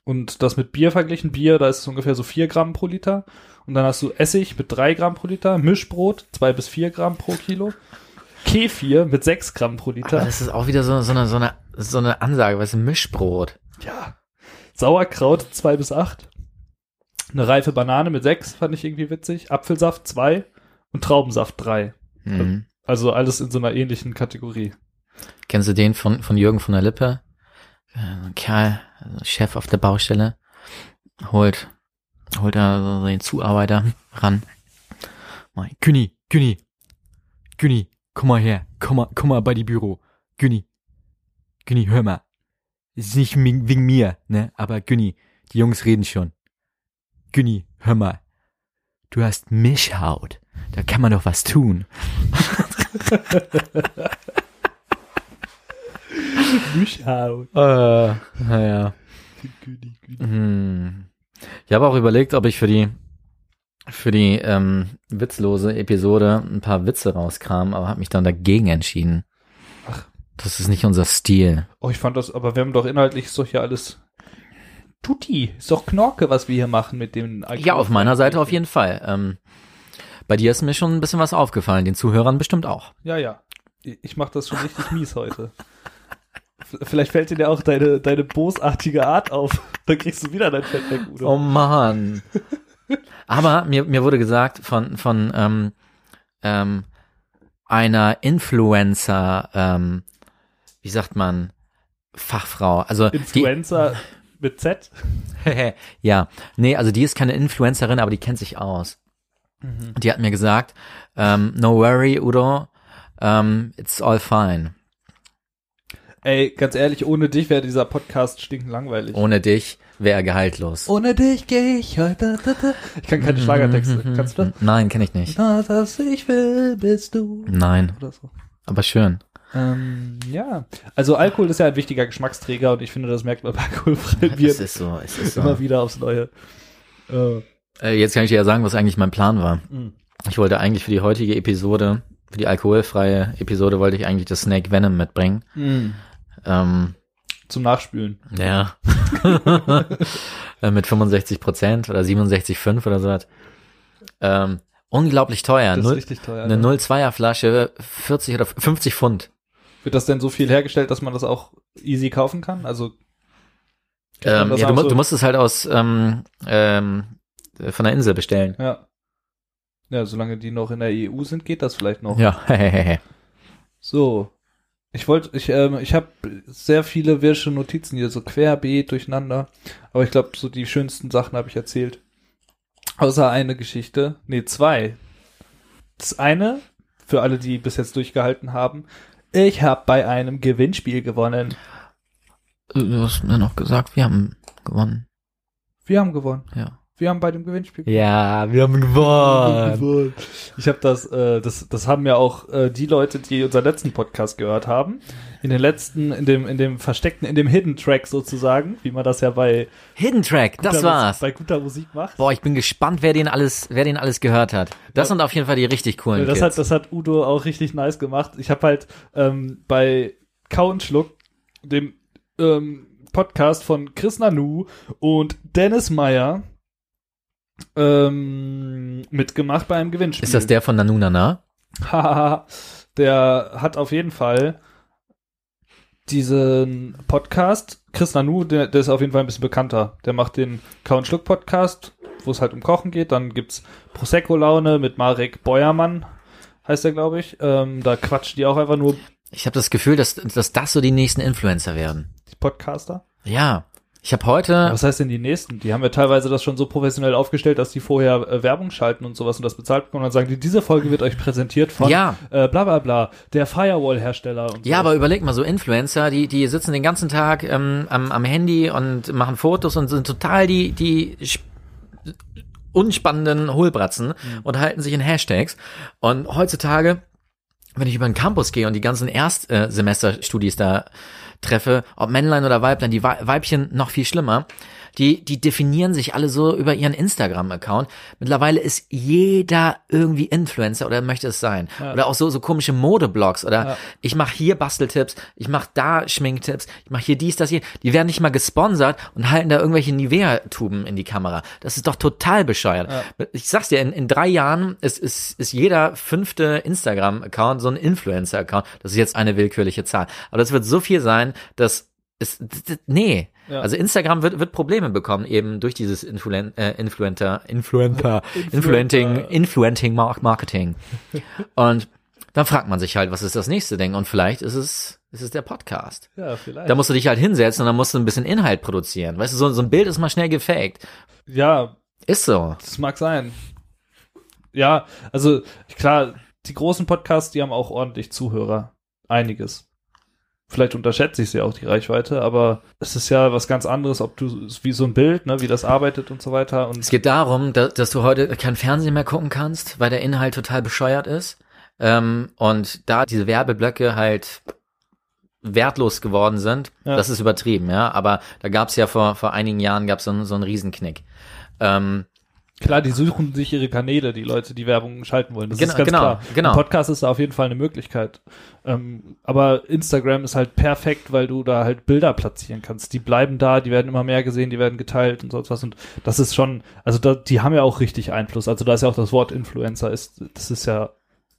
Und das mit Bier verglichen. Bier, da ist es ungefähr so vier Gramm pro Liter. Und dann hast du Essig mit drei Gramm pro Liter, Mischbrot zwei bis vier Gramm pro Kilo, Kefir mit sechs Gramm pro Aber Liter. das ist auch wieder so, so, eine, so, eine, so eine Ansage, weißt du, Mischbrot. Ja. Sauerkraut zwei bis acht. Eine reife Banane mit sechs fand ich irgendwie witzig. Apfelsaft zwei und Traubensaft drei. Mhm. Also alles in so einer ähnlichen Kategorie. Kennst du den von, von Jürgen von der Lippe? Äh, Ein Kerl, Chef auf der Baustelle, holt, holt da den Zuarbeiter ran. Mal, Günni, Günni, Günni, komm mal her, komm mal, komm mal bei die Büro. Günni, Günni, hör mal. Ist nicht wegen mir, ne, aber Günni, die Jungs reden schon. Günni, hör mal. Du hast Mischhaut. Da kann man doch was tun. Mischhaut. Äh, naja. Hm. Ich habe auch überlegt, ob ich für die für die ähm, witzlose Episode ein paar Witze rauskram, aber habe mich dann dagegen entschieden. Das ist nicht unser Stil. Oh, ich fand das, aber wir haben doch inhaltlich ist doch hier alles Tutti. Ist doch Knorke, was wir hier machen mit dem Ja, auf meiner Seite auf jeden Fall. Ähm, bei dir ist mir schon ein bisschen was aufgefallen, den Zuhörern bestimmt auch. Ja, ja. Ich ich mach das schon richtig mies heute. Vielleicht fällt dir auch deine, deine bosartige Art auf. Dann kriegst du wieder dein Fett weg, Udo. Oh Mann. Aber mir, mir wurde gesagt von, von ähm, ähm, einer Influencer, ähm, wie sagt man, Fachfrau. Also die, Influencer mit Z. ja, nee, also die ist keine Influencerin, aber die kennt sich aus. Die hat mir gesagt, ähm, no worry, Udo, ähm, it's all fine. Ey, ganz ehrlich, ohne dich wäre dieser Podcast stinkend langweilig. Ohne dich wäre er gehaltlos. Ohne dich gehe ich heute. Ich kann keine Schlagertexte. Kannst du das? Nein, kenne ich nicht. Das, was ich will, bist du. Nein, Oder so. aber schön. Ähm, ja. Also Alkohol ist ja ein wichtiger Geschmacksträger und ich finde, das merkt man bei alkoholfreien Bier Es ist so, es ist immer so. wieder aufs Neue. Äh, Äh, jetzt kann ich dir ja sagen, was eigentlich mein Plan war. mh. Ich wollte eigentlich für die heutige Episode, für die alkoholfreie Episode, wollte ich eigentlich das Snake Venom mitbringen. Ähm, Zum Nachspülen. ja. Äh, mit 65 Prozent oder 67,5 oder so. Ähm, unglaublich teuer. Das ist Null, richtig teuer. eine ne? 02er Flasche, 40 oder 50 Pfund. Wird das denn so viel hergestellt, dass man das auch easy kaufen kann? Also Ähm, ja, du, mu so- du musst es halt aus ähm, ähm, von der Insel bestellen. Ja. Ja, solange die noch in der EU sind, geht das vielleicht noch. Ja, So. Ich wollte, ich, ähm, ich habe sehr viele wirsche Notizen hier, so querbeet durcheinander. Aber ich glaube, so die schönsten Sachen habe ich erzählt. Außer eine Geschichte. Nee, zwei. Das eine, für alle, die bis jetzt durchgehalten haben, ich habe bei einem Gewinnspiel gewonnen. du hast mir noch gesagt, wir haben gewonnen. Wir haben gewonnen. Ja. Wir haben bei dem Gewinnspiel Ja, wir haben gewonnen. Ich habe das, äh, das, das haben ja auch äh, die Leute, die unseren letzten Podcast gehört haben, in den letzten, in dem, in dem versteckten, in dem Hidden Track sozusagen, wie man das ja bei Hidden Track, das guter war's. Musik, bei guter Musik macht. Boah, ich bin gespannt, wer den alles, wer den alles gehört hat. Das Ja. sind auf jeden Fall die richtig coolen das Kids. hat, das hat Udo auch richtig nice gemacht. Ich habe halt ähm, bei Kau und Schluck, dem ähm, Podcast von Chris Nanu und Dennis Meyer, ähm, mitgemacht bei einem Gewinnspiel. ist das der von Nanunana? Hahaha. der hat auf jeden Fall diesen Podcast. Chris Nanu, der, der ist auf jeden Fall ein bisschen bekannter. Der macht den Kau und Schluck Podcast, wo es halt um Kochen geht. Dann gibt's Prosecco Laune mit Marek Beuermann, heißt der, glaube ich. Ähm, da quatschen die auch einfach nur Ich habe das Gefühl, dass, dass das so die nächsten Influencer werden. die Podcaster. Ja. Ich habe heute, Was heißt denn die nächsten? Die haben ja teilweise das schon so professionell aufgestellt, dass die vorher äh, Werbung schalten und sowas und das bezahlt bekommen und dann sagen die, diese Folge wird euch präsentiert von Ja. äh, bla bla bla, der Firewall-Hersteller und ja, so. aber überleg mal, so Influencer, die, die sitzen den ganzen Tag ähm, am, am Handy und machen Fotos und sind total die, die sp- unspannenden Hohlbratzen und halten sich in Hashtags. Und heutzutage, wenn ich über den Campus gehe und die ganzen Erstsemesterstudis da treffe, ob Männlein oder Weiblein, die Wei- Weibchen noch viel schlimmer, die, die definieren sich alle so über ihren Instagram-Account. Mittlerweile ist jeder irgendwie Influencer oder möchte es sein. Ja. Oder auch so, so komische Modeblogs oder Ja. ich mache hier Basteltipps, ich mache da Schminktipps, ich mache hier dies, das, hier. Die werden nicht mal gesponsert und halten da irgendwelche Nivea-Tuben in die Kamera. Das ist doch total bescheuert. Ich sag's dir, in, in drei Jahren ist, ist, ist jeder fünfte Instagram-Account so ein Influencer-Account. Das ist jetzt eine willkürliche Zahl. Aber das wird so viel sein, dass es, nee. Ja. Also Instagram wird, wird Probleme bekommen, eben durch dieses Influen äh, Influencer, Influencer, Influenting, Influenting Mar- Marketing. Und dann fragt man sich halt, was ist das nächste Ding? Und vielleicht ist es, ist es der Podcast. ja, vielleicht. Da musst du dich halt hinsetzen und dann musst du ein bisschen Inhalt produzieren. Weißt du, so, so ein Bild ist mal schnell gefaked. ja, Ist so. Das mag sein. Ja, also klar, die großen Podcasts, die haben auch ordentlich Zuhörer. Einiges. Vielleicht unterschätze ich sie auch, die Reichweite, aber es ist ja was ganz anderes, ob du, wie so ein Bild, ne, wie das arbeitet und so weiter. Und Es geht darum, dass, dass du heute kein Fernsehen mehr gucken kannst, weil der Inhalt total bescheuert ist. Ähm, und da diese Werbeblöcke halt wertlos geworden sind, Ja. das ist übertrieben, ja. Aber da gab's ja vor, vor einigen Jahren gab's so, einen- so einen Riesenknick. Ähm, klar, die suchen sich ihre Kanäle, die Leute, die Werbung schalten wollen. Das Genau, ist ganz genau, klar. genau. Ein Podcast ist da auf jeden Fall eine Möglichkeit. Ähm, aber Instagram ist halt perfekt, weil du da halt Bilder platzieren kannst. Die bleiben da, die werden immer mehr gesehen, die werden geteilt und sonst was. Und das ist schon, also da, die haben ja auch richtig Einfluss. Also da ist ja auch das Wort Influencer ist, das ist ja,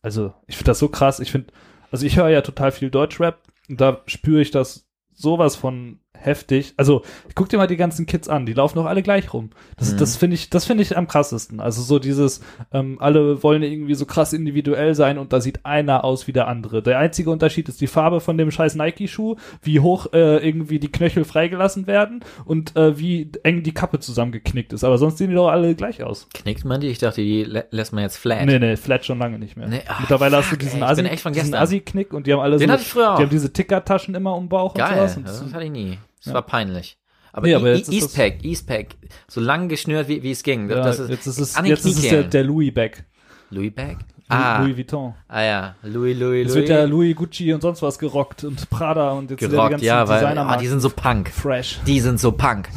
also ich finde das so krass. Ich finde, also ich höre ja total viel Deutschrap und da spüre ich das sowas von heftig. Also guck dir mal die ganzen Kids an, die laufen doch alle gleich rum. Das, Mhm. das finde ich, das finde ich am krassesten. Also so dieses, ähm, alle wollen irgendwie so krass individuell sein und da sieht einer aus wie der andere. Der einzige Unterschied ist die Farbe von dem scheiß Nike-Schuh, wie hoch äh, irgendwie die Knöchel freigelassen werden und äh, wie eng die Kappe zusammengeknickt ist. Aber sonst sehen die doch alle gleich aus. knickt man die? Ich dachte, die lä lässt man jetzt flat. Nee, nee, flat schon lange nicht mehr. Nee, ach, Mittlerweile hast du fuck, diesen bin Assi, und die haben alle Den so, hatte ich früher auch. die haben diese Tickertaschen immer um Bauch und Geil, sowas. Und das, hatte ich nie. Das Ja. war peinlich. Aber, Nee, aber das- Eastpack, Eastpack, so lang geschnürt, wie, wie es ging. ja, das ist, jetzt ist es, jetzt ist es der, der Louis Bag. Louis Bag? Louis, Ah, Louis Vuitton. ah ja, Louis, Louis, Es Louis. wird ja Louis Gucci und sonst was gerockt und Prada und jetzt ja die gerockt, ganzen ja, weil ah, die sind so punk. fresh. Die sind so punk.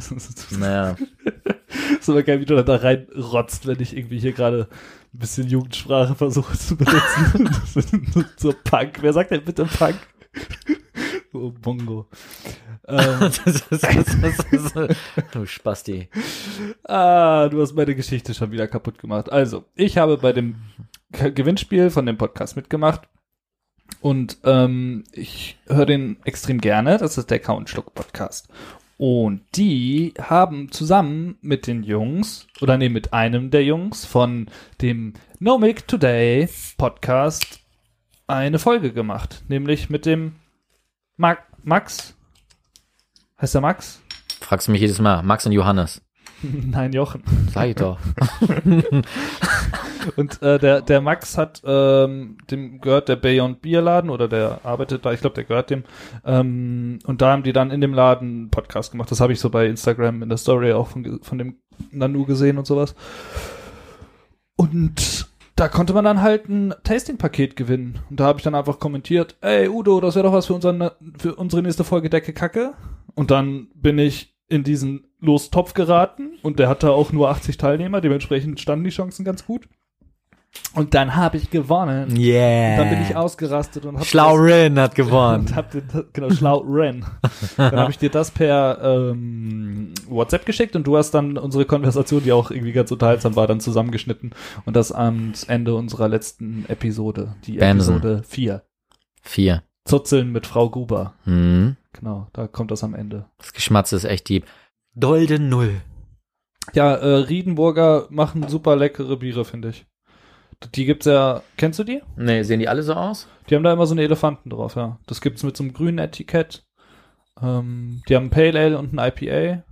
Naja. ist aber geil, wie du da reinrotzt, wenn ich irgendwie hier gerade ein bisschen Jugendsprache versuche zu benutzen. So Punk. Wer sagt denn bitte Punk? Oh, Bongo. Ähm, du Spasti. ah, du hast meine Geschichte schon wieder kaputt gemacht. Also, ich habe bei dem Gewinnspiel von dem Podcast mitgemacht. Und ähm, ich höre den extrem gerne. Das ist der Count Schluck Podcast. Und die haben zusammen mit den Jungs, oder nee, mit einem der Jungs von dem Nomic Today Podcast eine Folge gemacht. Nämlich mit dem Max. Heißt der Max? Fragst du mich jedes Mal. Max und Johannes. Nein, Jochen. Sag ich doch. Und äh, der, der Max hat, ähm, dem gehört der Beyond Bierladen oder der arbeitet da, ich glaube, der gehört dem. Ähm, und da haben die dann in dem Laden einen Podcast gemacht. Das habe ich so bei Instagram in der Story auch von, von dem Nanu gesehen und sowas. Und da konnte man dann halt ein Tasting-Paket gewinnen. Und da habe ich dann einfach kommentiert, ey Udo, das wäre doch was für, unseren, für unsere nächste Folge Decke Kacke. Und dann bin ich in diesen Lostopf geraten und der hatte auch nur 80 Teilnehmer, dementsprechend standen die Chancen ganz gut. Und dann habe ich gewonnen. Yeah. Und dann bin ich ausgerastet und habe Schlau Rin hat gewonnen. und hab dir, das- genau, schlau Ren. Dann habe ich dir das per ähm, WhatsApp geschickt und du hast dann unsere Konversation, die auch irgendwie ganz unterhaltsam war, dann zusammengeschnitten und das am Ende unserer letzten Episode, die Bamsen. Episode 4. Vier. Zuzeln mit Frau Gruber. Hm. Genau, da kommt das am Ende. Das Geschmatze ist echt die Dolde Null. Ja, äh, Riedenburger machen super leckere Biere, finde ich. Die gibt's ja, kennst du die? Nee, sehen die alle so aus? Die haben da immer so eine Elefanten drauf, ja. Das gibt's mit so einem grünen Etikett. Ähm, die haben ein Pale Ale und ein IPA.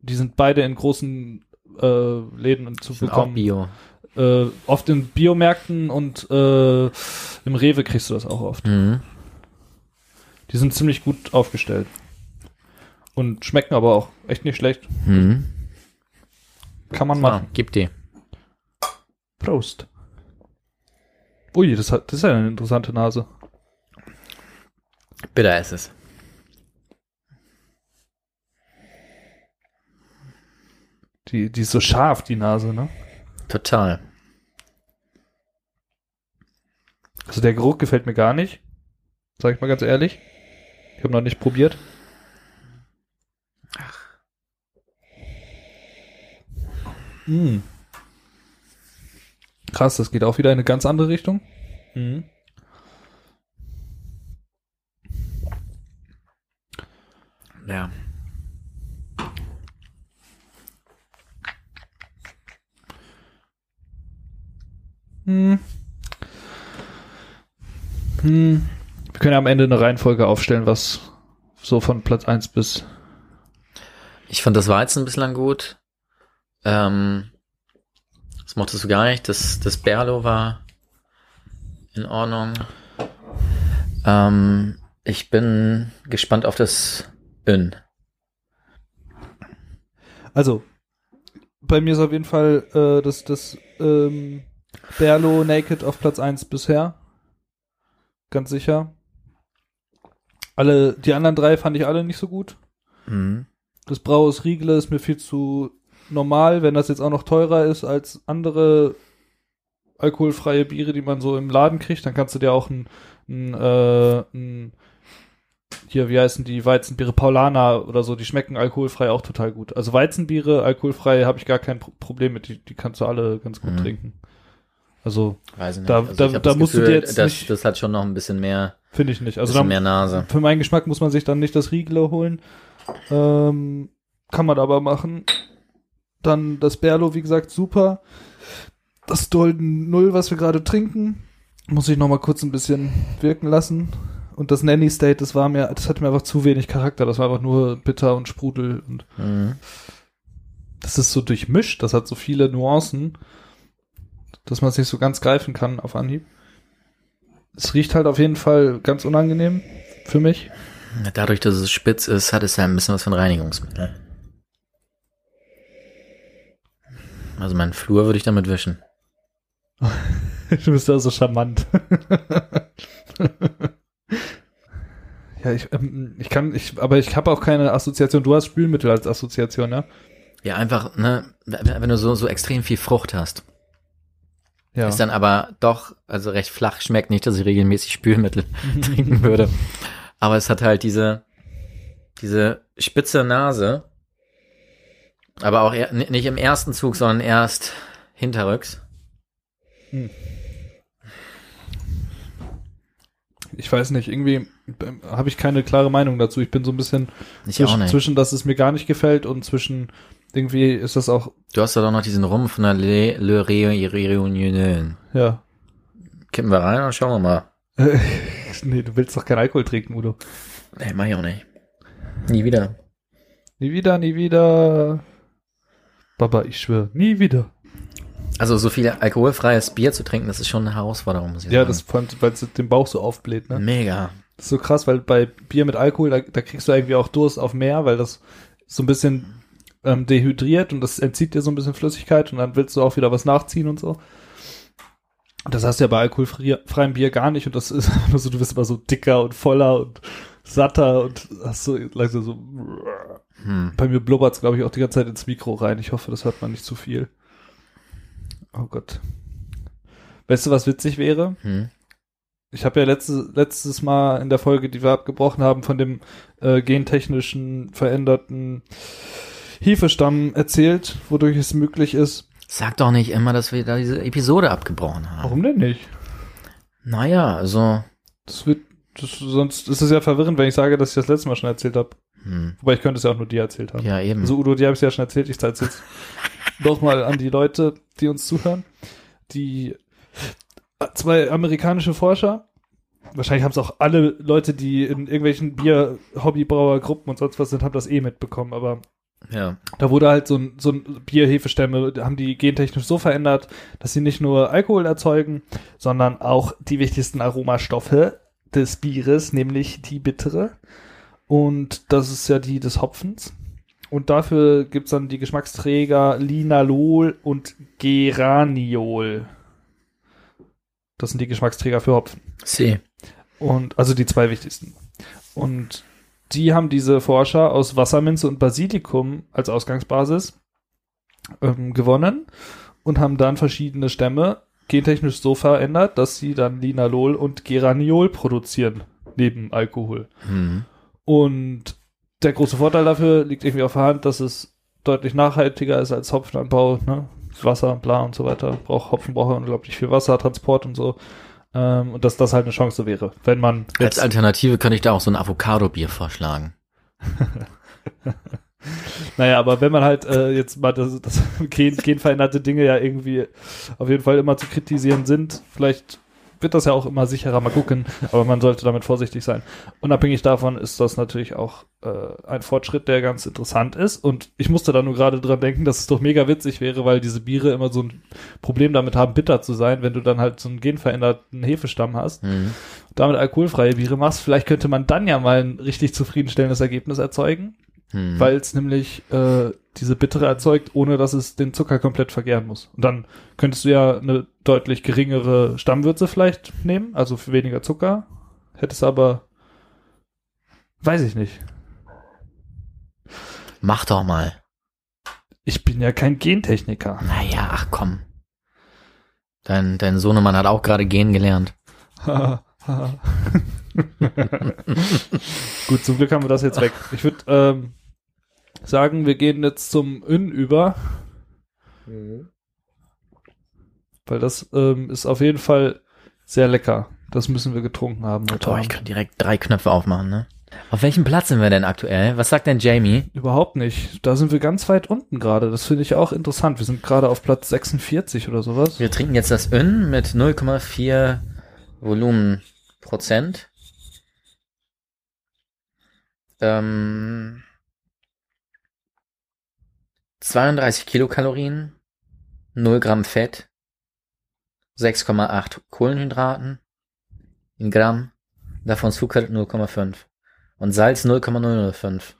Die sind beide in großen äh, Läden zu Sind auch bekommen. Bio. Äh, oft in Biomärkten und äh, im Rewe kriegst du das auch oft. Mhm. Die sind ziemlich gut aufgestellt. Und schmecken aber auch echt nicht schlecht. Mhm. Kann man Ah, machen. gib die. Prost. Ui, das, hat, das ist ja eine interessante Nase. Bitter ist es. Die, die ist so scharf, die Nase, ne? Total. Also der Geruch gefällt mir gar nicht. Sag ich mal ganz ehrlich. Ich habe noch nicht probiert. Mm. Krass, das geht auch wieder in eine ganz andere Richtung. Mhm. Ja. Hm. Hm. Wir können ja am Ende eine Reihenfolge aufstellen, was so von Platz 1 bis. Ich fand das Weizen bislang gut. Ähm, das mochtest du gar nicht. Das, das Berlo war in Ordnung. Ähm, ich bin gespannt auf das Ön. Also, bei mir ist auf jeden Fall äh, das, das ähm, Berlo Naked auf Platz 1 bisher. Ganz sicher. Alle, die anderen drei fand ich alle nicht so gut. Mhm. Das Braues Riegle ist mir viel zu normal, wenn das jetzt auch noch teurer ist als andere alkoholfreie Biere, die man so im Laden kriegt, dann kannst du dir auch ein, ein, äh, ein hier, wie heißen die Weizenbiere, Paulaner oder so, die schmecken alkoholfrei auch total gut. Also Weizenbiere, alkoholfrei, habe ich gar kein Pro Problem mit, die, die kannst du alle ganz gut Mhm. trinken. Also, Weiß ich nicht. Da- also da- da das musst du Gefühl, dir jetzt das, nicht- das hat schon noch ein bisschen mehr, finde ich nicht. Also dann, mehr Nase. für meinen Geschmack muss man sich dann nicht das Riegele holen. Ähm, kann man aber machen. Dann das Berlo, wie gesagt, super. Das Dolden Null, was wir gerade trinken, muss ich noch mal kurz ein bisschen wirken lassen. Und das Nanny State, das war mir, das hatte mir einfach zu wenig Charakter. Das war einfach nur bitter und Sprudel und Mhm. das ist so durchmischt. Das hat so viele Nuancen, dass man es nicht so ganz greifen kann auf Anhieb. Es riecht halt auf jeden Fall ganz unangenehm für mich. Dadurch, dass es spitz ist, hat es ja ein bisschen was von Reinigungsmittel. Also meinen Flur würde ich damit wischen. Du bist ja so charmant. ja, ich, ähm, ich kann, ich, aber ich habe auch keine Assoziation. Du hast Spülmittel als Assoziation, ne? Ja, einfach, ne, wenn wenn du so, so extrem viel Frucht hast, Ja. ist dann aber doch, also recht flach schmeckt nicht, dass ich regelmäßig Spülmittel trinken würde. aber es hat halt diese, diese spitze Nase. Aber auch eher, nicht im ersten Zug, sondern erst hinterrücks. Ich weiß nicht, irgendwie ähm, habe ich keine klare Meinung dazu. Ich bin so ein bisschen zwischen, zwischen, dass es mir gar nicht gefällt und zwischen irgendwie ist das auch, Du hast ja doch noch diesen Rum von der Le, Le Ré- Réunion. ja. Kippen wir rein und schauen wir mal. nee, du willst doch keinen Alkohol trinken, Udo. Nee, mach ich auch nicht. Nie wieder. Nie wieder, nie wieder. Baba, ich schwöre, nie wieder. Also so viel alkoholfreies Bier zu trinken, das ist schon eine Herausforderung, muss ich Ja, sagen. das fand, weil es den Bauch so aufbläht, ne? Mega. Das ist so krass, weil bei Bier mit Alkohol, da, da kriegst du irgendwie auch Durst auf mehr, weil das so ein bisschen ähm, dehydriert und das entzieht dir so ein bisschen Flüssigkeit und dann willst du auch wieder was nachziehen und so. Und das hast du ja bei alkoholfreiem Bier gar nicht und das ist einfach nur so, du bist immer so dicker und voller und satter und hast so langsam so. Hm. Bei mir blubbert's, glaube ich, auch die ganze Zeit ins Mikro rein. Ich hoffe, das hört man nicht zu viel. Oh Gott. Weißt du, was witzig wäre? Hm. Ich habe ja letztes, letztes Mal in der Folge, die wir abgebrochen haben, von dem äh, gentechnischen veränderten Hefestamm erzählt, wodurch es möglich ist. Sag doch nicht immer, dass wir da diese Episode abgebrochen haben. Warum denn nicht? Naja, also. Das wird, das, sonst ist es ja verwirrend, wenn ich sage, dass ich das letzte Mal schon erzählt habe. Hm. Wobei ich könnte es ja auch nur dir erzählt haben. Ja, eben. Also Udo, die habe ich ja schon erzählt. Ich zeige es jetzt doch mal an die Leute, die uns zuhören. Die äh, zwei amerikanische Forscher, wahrscheinlich haben es auch alle Leute, die in irgendwelchen Bier-Hobbybrauergruppen und sonst was sind, haben das eh mitbekommen. Aber Ja. da wurde halt so ein, so ein Bier-Hefestämme, haben die gentechnisch so verändert, dass sie nicht nur Alkohol erzeugen, sondern auch die wichtigsten Aromastoffe des Bieres, nämlich die bittere. Und das ist ja die des Hopfens. Und dafür gibt's dann die Geschmacksträger Linalol und Geraniol. Das sind die Geschmacksträger für Hopfen. C. Und also die zwei wichtigsten. Und die haben diese Forscher aus Wasserminze und Basilikum als Ausgangsbasis ähm, gewonnen und haben dann verschiedene Stämme gentechnisch so verändert, dass sie dann Linalol und Geraniol produzieren neben Alkohol. Hm. Und der große Vorteil dafür liegt irgendwie auf der Hand, dass es deutlich nachhaltiger ist als Hopfenanbau, ne? Wasser, bla und so weiter. Braucht Hopfen braucht unglaublich viel Wasser, Transport und so. Ähm, und dass das halt eine Chance wäre, wenn man Als Alternative könnte ich da auch so ein Avocado-Bier vorschlagen. Naja, aber wenn man halt äh, jetzt mal das, das gen, genveränderte Dinge ja irgendwie auf jeden Fall immer zu kritisieren sind, vielleicht wird das ja auch immer sicherer, mal gucken, aber man sollte damit vorsichtig sein. Unabhängig davon ist das natürlich auch äh, ein Fortschritt, der ganz interessant ist und ich musste da nur gerade dran denken, dass es doch mega witzig wäre, weil diese Biere immer so ein Problem damit haben, bitter zu sein, wenn du dann halt so einen genveränderten Hefestamm hast Hm. damit alkoholfreie Biere machst, vielleicht könnte man dann ja mal ein richtig zufriedenstellendes Ergebnis erzeugen Hm. weil es nämlich äh, diese Bittere erzeugt, ohne dass es den Zucker komplett vergären muss. Und dann könntest du ja eine deutlich geringere Stammwürze vielleicht nehmen, also für weniger Zucker. Hättest aber, weiß ich nicht. Mach doch mal. Ich bin ja kein Gentechniker. Naja, ach komm. Dein, dein Sohnemann hat auch gerade gehen gelernt. Gut, zum Glück haben wir das jetzt weg. Ich würde ähm, sagen, wir gehen jetzt zum Ün über, weil das ähm, ist auf jeden Fall sehr lecker. Das müssen wir getrunken haben. Boah, ich kann direkt drei Knöpfe aufmachen, ne? Auf welchem Platz sind wir denn aktuell? Was sagt denn Jamie? Überhaupt nicht. Da sind wir ganz weit unten gerade. Das finde ich auch interessant. Wir sind gerade auf Platz 46 oder sowas. Wir trinken jetzt das Ön mit 0,4 Volumen Prozent. Ähm, 32 Kilokalorien, 0 Gramm Fett, 6,8 Kohlenhydraten in Gramm, davon Zucker 0,5 und Salz 0,005.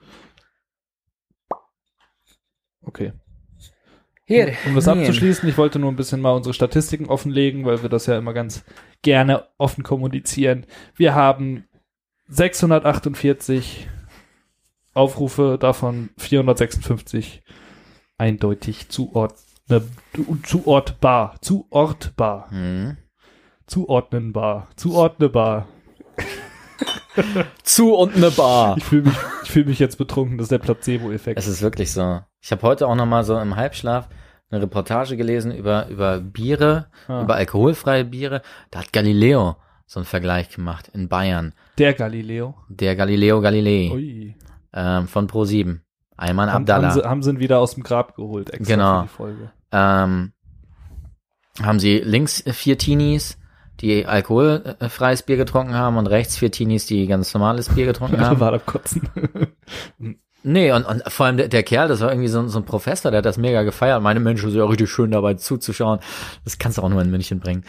Okay. Hier, Um das nehmen. abzuschließen, ich wollte nur ein bisschen mal unsere Statistiken offenlegen, weil wir das ja immer ganz gerne offen kommunizieren. Wir haben 648 Aufrufe, davon 456 eindeutig zuordne, zuortbar, zuortbar, Hm. zuordnenbar, zuordnebar. Zu und eine Bar. Ich fühle mich, ich fühl mich jetzt betrunken, das ist der Placebo-Effekt. Es ist wirklich so. Ich habe heute auch noch mal so im Halbschlaf eine Reportage gelesen über über Biere, Ah. über alkoholfreie Biere. Da hat Galileo so einen Vergleich gemacht in Bayern. Der Galileo. Der Galileo Galilei Ui. ähm, von Pro7. Ayman Haben, haben, Abdallah. sie, haben sie ihn wieder aus dem Grab geholt, extra Genau. für die Folge. ähm, haben sie links vier Teenies, die alkoholfreies Bier getrunken haben und rechts vier Teenies, die ganz normales Bier getrunken haben. war am Kotzen. Nee, und, und vor allem der, der Kerl, das war irgendwie so, ein- so ein Professor, der hat das mega gefeiert. Meine Menschen, ist ja richtig schön dabei zuzuschauen. Das kannst du auch nur in München bringen.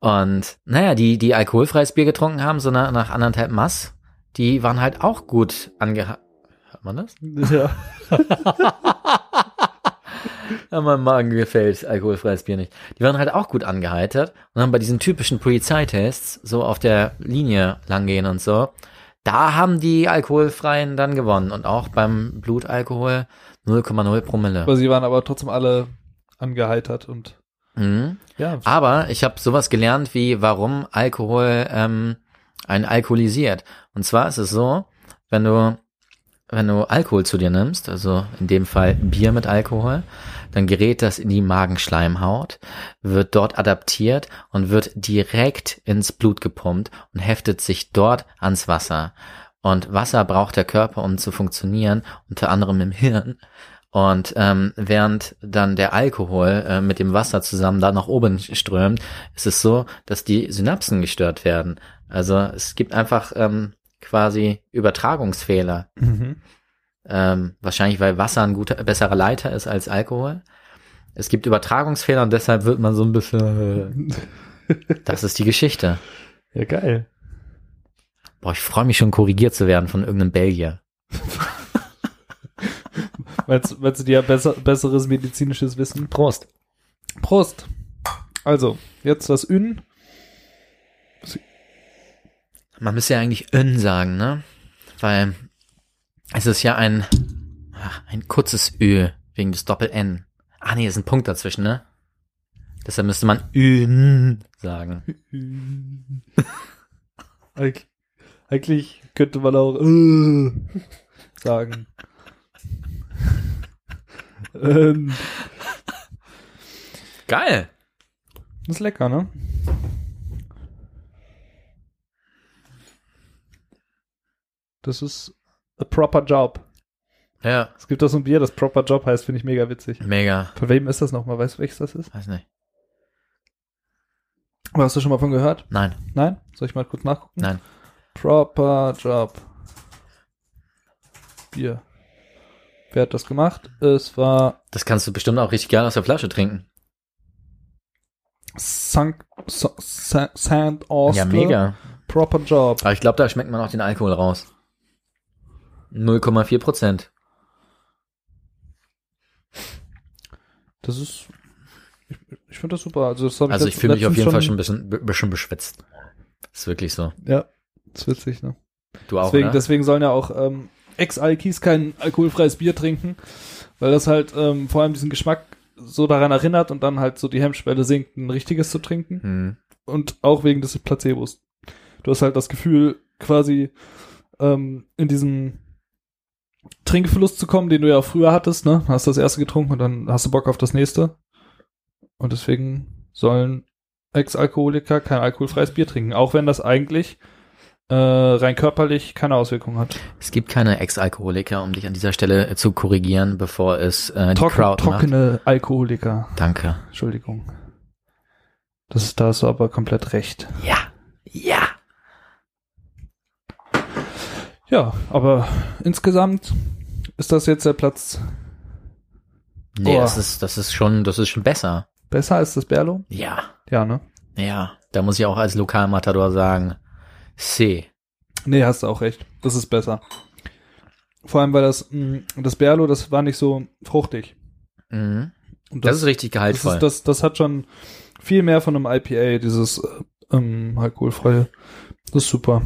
Und naja, die, die alkoholfreies Bier getrunken haben, so nach, nach anderthalb Mass, die waren halt auch gut angeha... Man das? ja. Ja, meinem Magen gefällt alkoholfreies Bier nicht. Die waren halt auch gut angeheitert und haben bei diesen typischen Polizeitests so auf der Linie langgehen und so. Da haben die Alkoholfreien dann gewonnen und auch beim Blutalkohol 0,0 Promille. Aber sie waren aber trotzdem alle angeheitert und Mhm. ja. Aber ich habe sowas gelernt wie, warum Alkohol ähm, einen alkoholisiert. Und zwar ist es so, wenn du wenn du Alkohol zu dir nimmst, also in dem Fall Bier mit Alkohol, dann gerät das in die Magenschleimhaut, wird dort adaptiert und wird direkt ins Blut gepumpt und heftet sich dort ans Wasser. Und Wasser braucht der Körper, um zu funktionieren, unter anderem im Hirn. Und ähm, während dann der Alkohol äh, mit dem Wasser zusammen da nach oben strömt, ist es so, dass die Synapsen gestört werden. Also es gibt einfach ähm, quasi Übertragungsfehler. Mhm. Ähm, wahrscheinlich, weil Wasser ein guter, besserer Leiter ist als Alkohol. Es gibt Übertragungsfehler und deshalb wird man so ein bisschen. Das ist die Geschichte. Ja, geil. Boah, ich freue mich schon, korrigiert zu werden von irgendeinem Belgier. Meinst, meinst du, die haben besser, besseres medizinisches Wissen? Prost. Prost. Also, jetzt das Ün. Man müsste ja eigentlich Ön sagen, ne? Weil es ist ja ein, ach, ein kurzes Ö wegen des Doppel-N. Ah nee, ist ein Punkt dazwischen, ne? Deshalb müsste man Ön sagen. Eig eigentlich könnte man auch äh, sagen. ähm, Geil. ist lecker, ne? Das ist a proper job. Ja, Es gibt da so ein Bier, das proper job heißt, finde ich mega witzig. mega. Von wem ist das nochmal? Weißt du, welches das ist? Weiß nicht. Aber hast du schon mal von gehört? Nein, Nein? Soll ich mal kurz nachgucken? nein. Proper Job. Bier. Wer hat das gemacht? Es war Das kannst du bestimmt auch richtig geil aus der Flasche trinken. Sank, Sa- Sa- Sand Oscar. Ja, mega. Proper Job. Aber ich glaube, da schmeckt man auch den Alkohol raus. 0,4 Prozent. Das ist. Ich, ich finde das super. Also, das Also ich fühle mich auf jeden Fall schon ein bisschen, bisschen beschwitzt. Ist wirklich so. Ja, ist witzig, ne? Du auch, deswegen, oder? deswegen sollen ja auch ähm, Ex-Alkis kein alkoholfreies Bier trinken, weil das halt ähm, vor allem diesen Geschmack so daran erinnert und dann halt so die Hemmschwelle sinkt, ein richtiges zu trinken. Hm. und auch wegen des Placebos. Du hast halt das Gefühl, quasi ähm, in diesen Trinkverlust zu kommen, den du ja früher hattest, ne? Hast das erste getrunken und dann hast du Bock auf das nächste. Und deswegen sollen Ex-Alkoholiker kein alkoholfreies Bier trinken, auch wenn das eigentlich äh, rein körperlich keine Auswirkung hat. Es gibt keine Ex-Alkoholiker, um dich an dieser Stelle äh, zu korrigieren, bevor es äh, die Trocken, Crowd macht. trockene Alkoholiker. Danke. Entschuldigung. Das ist, da hast du aber komplett recht. Ja. Ja. Ja, aber insgesamt ist das jetzt der Platz Nee, Oh. das ist, das ist schon, das ist schon besser. besser als das Berlo? Ja. Ja, ne? Ja. Da muss ich auch als Lokalmatador sagen, C. Nee, hast du auch recht. Das ist besser. Vor allem, weil das, mh, das Berlo, das war nicht so fruchtig. Mhm. Und Das, ist richtig das, gehaltvoll. ist, das, das hat schon viel mehr von einem IPA, dieses äh, ähm, alkoholfreie. Das ist super.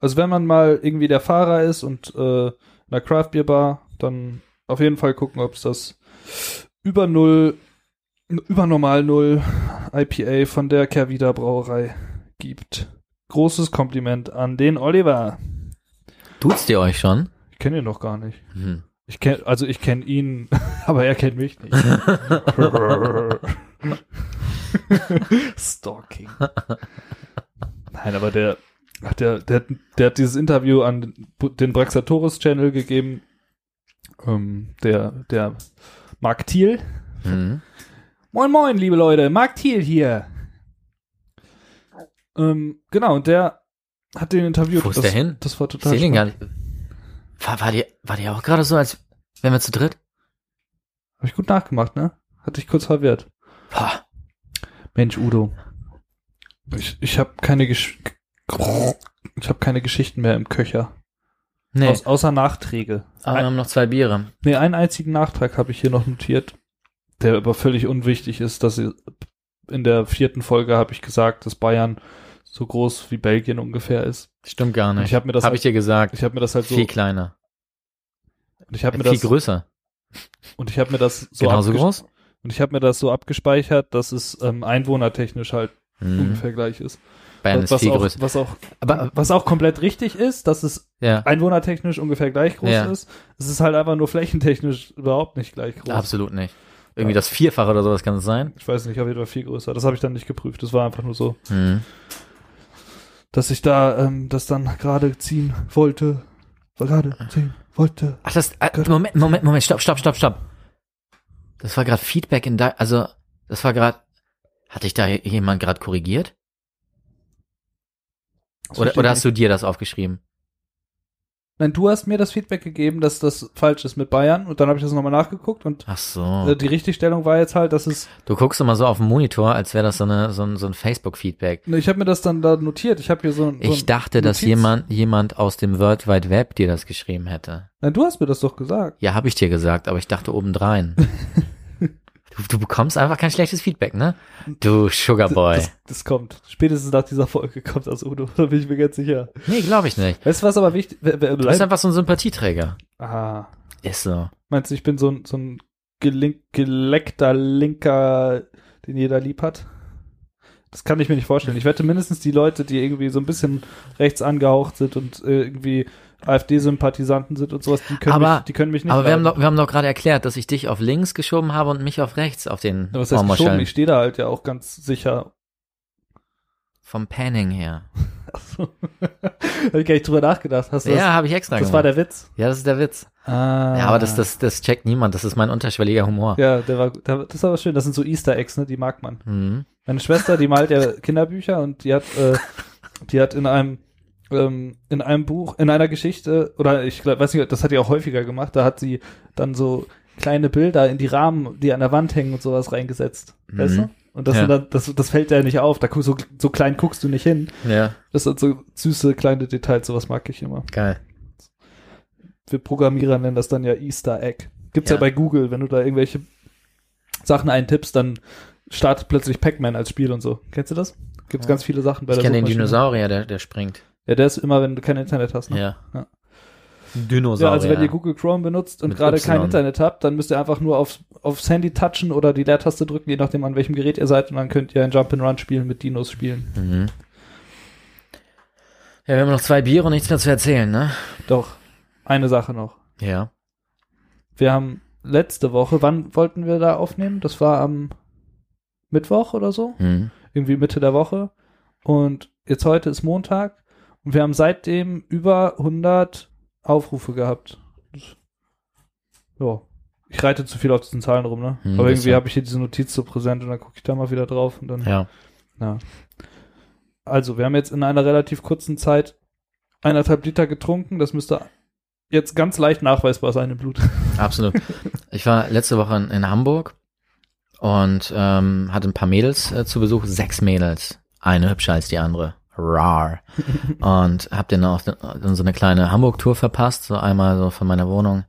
Also wenn man mal irgendwie der Fahrer ist und äh, in einer Craft Beer Bar, dann auf jeden Fall gucken, ob es das über null, über normal null IPA von der Kervida Brauerei gibt. großes Kompliment an den Oliver. Duzt ihr euch schon? Ich kenne ihn noch gar nicht. Hm. Ich kenn, also ich kenne ihn, aber er kennt mich nicht. Stalking. Nein, aber der, ach, der, der, der hat dieses Interview an den Braxatoris Channel gegeben. Ähm, der, der Mark Thiel. Hm. Moin moin, liebe Leute, Mark Thiel hier. Ähm, genau, und der hat den interviewt. Wo ist das, der hin? Das war Ich total den gar nicht. War, war, die, war die auch gerade so, als wären wir zu dritt? Hab ich gut nachgemacht, ne? Hat dich kurz verwirrt. Boah. Mensch, Udo. Ich, ich habe keine Gesch ich habe keine Geschichten mehr im Köcher. Nee, Aus, außer Nachträge. aber wir haben noch zwei Biere. Nee, einen einzigen Nachtrag habe ich hier noch notiert, der aber völlig unwichtig ist, dass in der vierten Folge habe ich gesagt, dass Bayern so groß wie Belgien ungefähr ist. Stimmt gar Und nicht. ich habe mir das Hab halt, ich dir gesagt. ich habe mir das halt so Viel kleiner. und ich habe mir Viel das größer. und ich habe mir das so Genauso groß? und ich habe mir das so abgespeichert, dass es ähm, einwohnertechnisch halt Hm. ungefähr gleich ist. Bayern ist was viel auch, größer. was auch Aber, was auch komplett richtig ist, dass es ja, einwohnertechnisch ungefähr gleich groß Ja. ist. Es ist halt einfach nur flächentechnisch überhaupt nicht gleich groß. absolut nicht. Irgendwie Ja. das Vierfache oder sowas kann es sein. Ich weiß nicht, auf jeden Fall viel größer. Das habe ich dann nicht geprüft. Das war einfach nur so, Hm. dass ich da ähm, das dann gerade ziehen wollte. Gerade ziehen wollte. Ach, das, äh, Moment, Moment, Moment, stopp, stopp, stopp, stopp. Das war gerade Feedback in da, also, das war gerade, hatte ich da jemand gerade korrigiert? Oder, oder hast du dir das aufgeschrieben? Nein, du hast mir das Feedback gegeben, dass das falsch ist mit Bayern und dann habe ich das nochmal nachgeguckt und Ach so. äh, die Richtigstellung war jetzt halt, dass es Du guckst immer so auf den Monitor, als wäre das so, eine, so ein, so ein Facebook-Feedback. Ne, Ich habe mir das dann da notiert. Ich habe hier so, ein- so Ich ein dachte, dass jemand, jemand aus dem World Wide Web dir das geschrieben hätte. Nein, du hast mir das doch gesagt. Ja, habe ich dir gesagt, aber ich dachte obendrein. du, du bekommst einfach kein schlechtes Feedback, ne? Du Sugarboy. Das, das kommt. Spätestens nach dieser Folge kommt das Udo. Da bin ich mir ganz sicher. Nee, glaube ich nicht. Weißt du, was aber wichtig wer, Du bist einfach so ein Sympathieträger. ah, Ist so. Meinst du, ich bin so ein, so ein gelink, geleckter Linker, den jeder lieb hat? Das kann ich mir nicht vorstellen. Ich wette mindestens die Leute, die irgendwie so ein bisschen rechts angehaucht sind und äh, irgendwie AfD-Sympathisanten sind und sowas, die können, Aber- mich, die können mich nicht Aber wir haben, doch, wir haben doch gerade erklärt, dass ich dich auf links geschoben habe und mich auf rechts auf den Ja, Was heißt geschoben? Ich stehe da halt ja auch ganz sicher. Vom Panning her. Achso. Hab ich gar nicht drüber nachgedacht. Hast du Ja, habe ich extra? Das gemacht. war der Witz. ja, das ist der Witz. Ah. Ja, aber das, das, das checkt niemand. Das ist mein unterschwelliger Humor. Ja, der war, der, das ist aber schön. Das sind so Easter Eggs, ne? Die mag man. Mhm. Meine Schwester, die malt ja Kinderbücher und die hat, äh, die hat in einem, ähm, in einem Buch, in einer Geschichte, oder ich glaub, weiß nicht, das hat die auch häufiger gemacht, da hat sie dann so kleine Bilder in die Rahmen, die an der Wand hängen und sowas reingesetzt. Weißt Mhm. du? Und das, Ja. dann, das, das fällt ja nicht auf. Da so, so klein guckst du nicht hin. Ja, Das sind so süße kleine Details, sowas mag ich immer. geil. Wir Programmierer nennen das dann ja Easter Egg. Gibt's ja, Ja. bei Google, wenn du da irgendwelche Sachen eintippst, dann startet plötzlich Pac-Man als Spiel und so. Kennst du das? Gibt's Ja. ganz viele Sachen bei Ich der kenne den. Dinosaurier, der, der springt. Ja, der ist immer, wenn du kein Internet hast. Ne? Ja. Ja. Dinosaurier. Ja, also wenn ihr Google Chrome benutzt und gerade kein Internet habt, dann müsst ihr einfach nur auf, aufs Handy touchen oder die Leertaste drücken, je nachdem an welchem Gerät ihr seid und dann könnt ihr ein Jump-and-Run spielen mit Dinos spielen. Mhm. Ja, wir haben noch zwei Biere und nichts mehr zu erzählen, ne? Doch, eine Sache noch. Ja. Wir haben letzte Woche, wann wollten wir da aufnehmen? Das war am Mittwoch oder so? Mhm. irgendwie Mitte der Woche. Und jetzt heute ist Montag und wir haben seitdem über 100 Aufrufe gehabt. Ja, ich reite zu viel auf diesen Zahlen rum, ne? Hm, Aber irgendwie ja. habe ich hier diese Notiz so präsent und dann gucke ich da mal wieder drauf und dann, ja. Ja. Also, wir haben jetzt in einer relativ kurzen Zeit eineinhalb Liter getrunken. Das müsste jetzt ganz leicht nachweisbar sein im Blut. Absolut. Ich war letzte Woche in, in Hamburg und ähm, hatte ein paar Mädels äh, zu Besuch, sechs Mädels. Eine hübscher als die andere. Rar. Und hab denen auch dann so eine kleine Hamburg-Tour verpasst, so einmal so von meiner Wohnung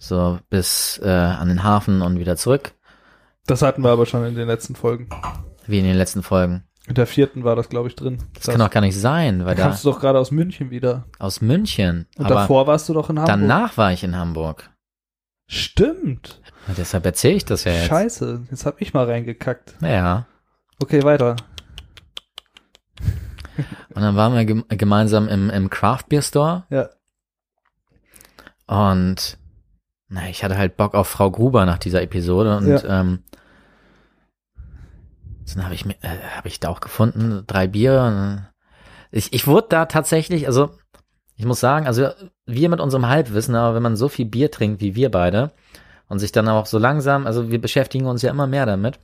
so bis äh, an den Hafen und wieder zurück, Das hatten wir aber schon in den letzten Folgen. wie in den letzten Folgen. In der vierten war das, glaube ich, drin. Das kann doch gar nicht sein, weil da da kamst du doch gerade aus München wieder. aus München. Und aber davor warst du doch in Hamburg. danach war ich in Hamburg. Stimmt. Und deshalb erzähle ich das ja jetzt. Scheiße, jetzt hab ich mal reingekackt. Ja. Okay, weiter. Und dann waren wir gem gemeinsam im, im Craft Beer Store Ja. und na, ich hatte halt Bock auf Frau Gruber nach dieser Episode und Ja. ähm, dann habe ich mir, äh, habe ich da auch gefunden, drei Bier. Und ich, ich wurde da tatsächlich, also ich muss sagen, also wir mit unserem Halbwissen, aber wenn man so viel Bier trinkt wie wir beide und sich dann auch so langsam, also wir beschäftigen uns ja immer mehr damit.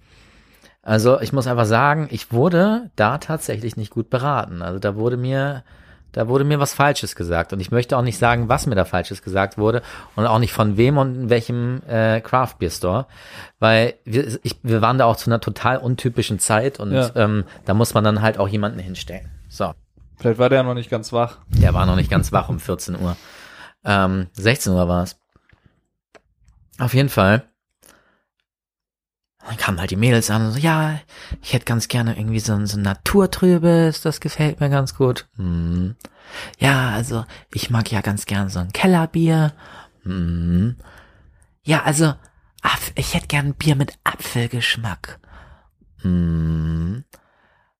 Also ich muss einfach sagen, ich wurde da tatsächlich nicht gut beraten. Also da wurde mir, da wurde mir was Falsches gesagt. Und ich möchte auch nicht sagen, was mir da Falsches gesagt wurde und auch nicht von wem und in welchem äh, Craft Beer Store. Weil wir, ich, wir waren da auch zu einer total untypischen Zeit und Ja. ähm, da muss man dann halt auch jemanden hinstellen. So. Vielleicht war der noch nicht ganz wach. Der war noch nicht ganz wach um 14 Uhr. Ähm, 16 Uhr war es. Auf jeden Fall. Dann kamen halt die Mädels an und so, ja, ich hätte ganz gerne irgendwie so ein, so ein Naturtrübes, das gefällt mir ganz gut. Hm. Ja, also ich mag ja ganz gerne so ein Kellerbier. Hm. Ja, also ich hätte gern ein Bier mit Apfelgeschmack. Hm.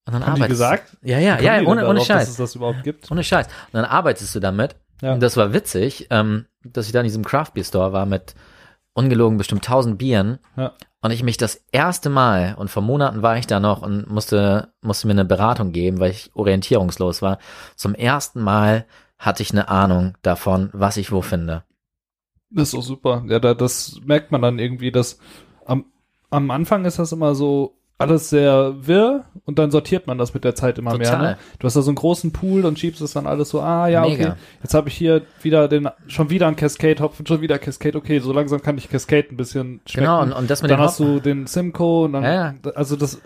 Und dann Haben die arbeitest- gesagt? Ja, ja, ja, die ohne, ohne darauf, Scheiß. Dass es das überhaupt gibt. Ohne Scheiß. Und dann arbeitest du damit. Ja. Und das war witzig, ähm, dass ich da in diesem Craft Beer Store war mit ungelogen bestimmt 1000 Bieren. Ja. Und ich mich das erste Mal, und vor Monaten war ich da noch und musste, musste mir eine Beratung geben, weil ich orientierungslos war. Zum ersten Mal hatte ich eine Ahnung davon, was ich wo finde. Das ist doch super. Ja, da, das merkt man dann irgendwie, dass am, am Anfang ist das immer so alles sehr wirr und dann sortiert man das mit der Zeit immer mehr. Total. Ne? Du hast da so einen großen Pool und schiebst es dann alles so, ah ja, okay, Mega. jetzt habe ich hier wieder den, schon wieder einen Cascade-Hopfen, schon wieder Cascade, okay, so langsam kann ich Cascade ein bisschen schmecken. Genau, und, und das mit dann hast du den Simcoe und dann, Ja, also das,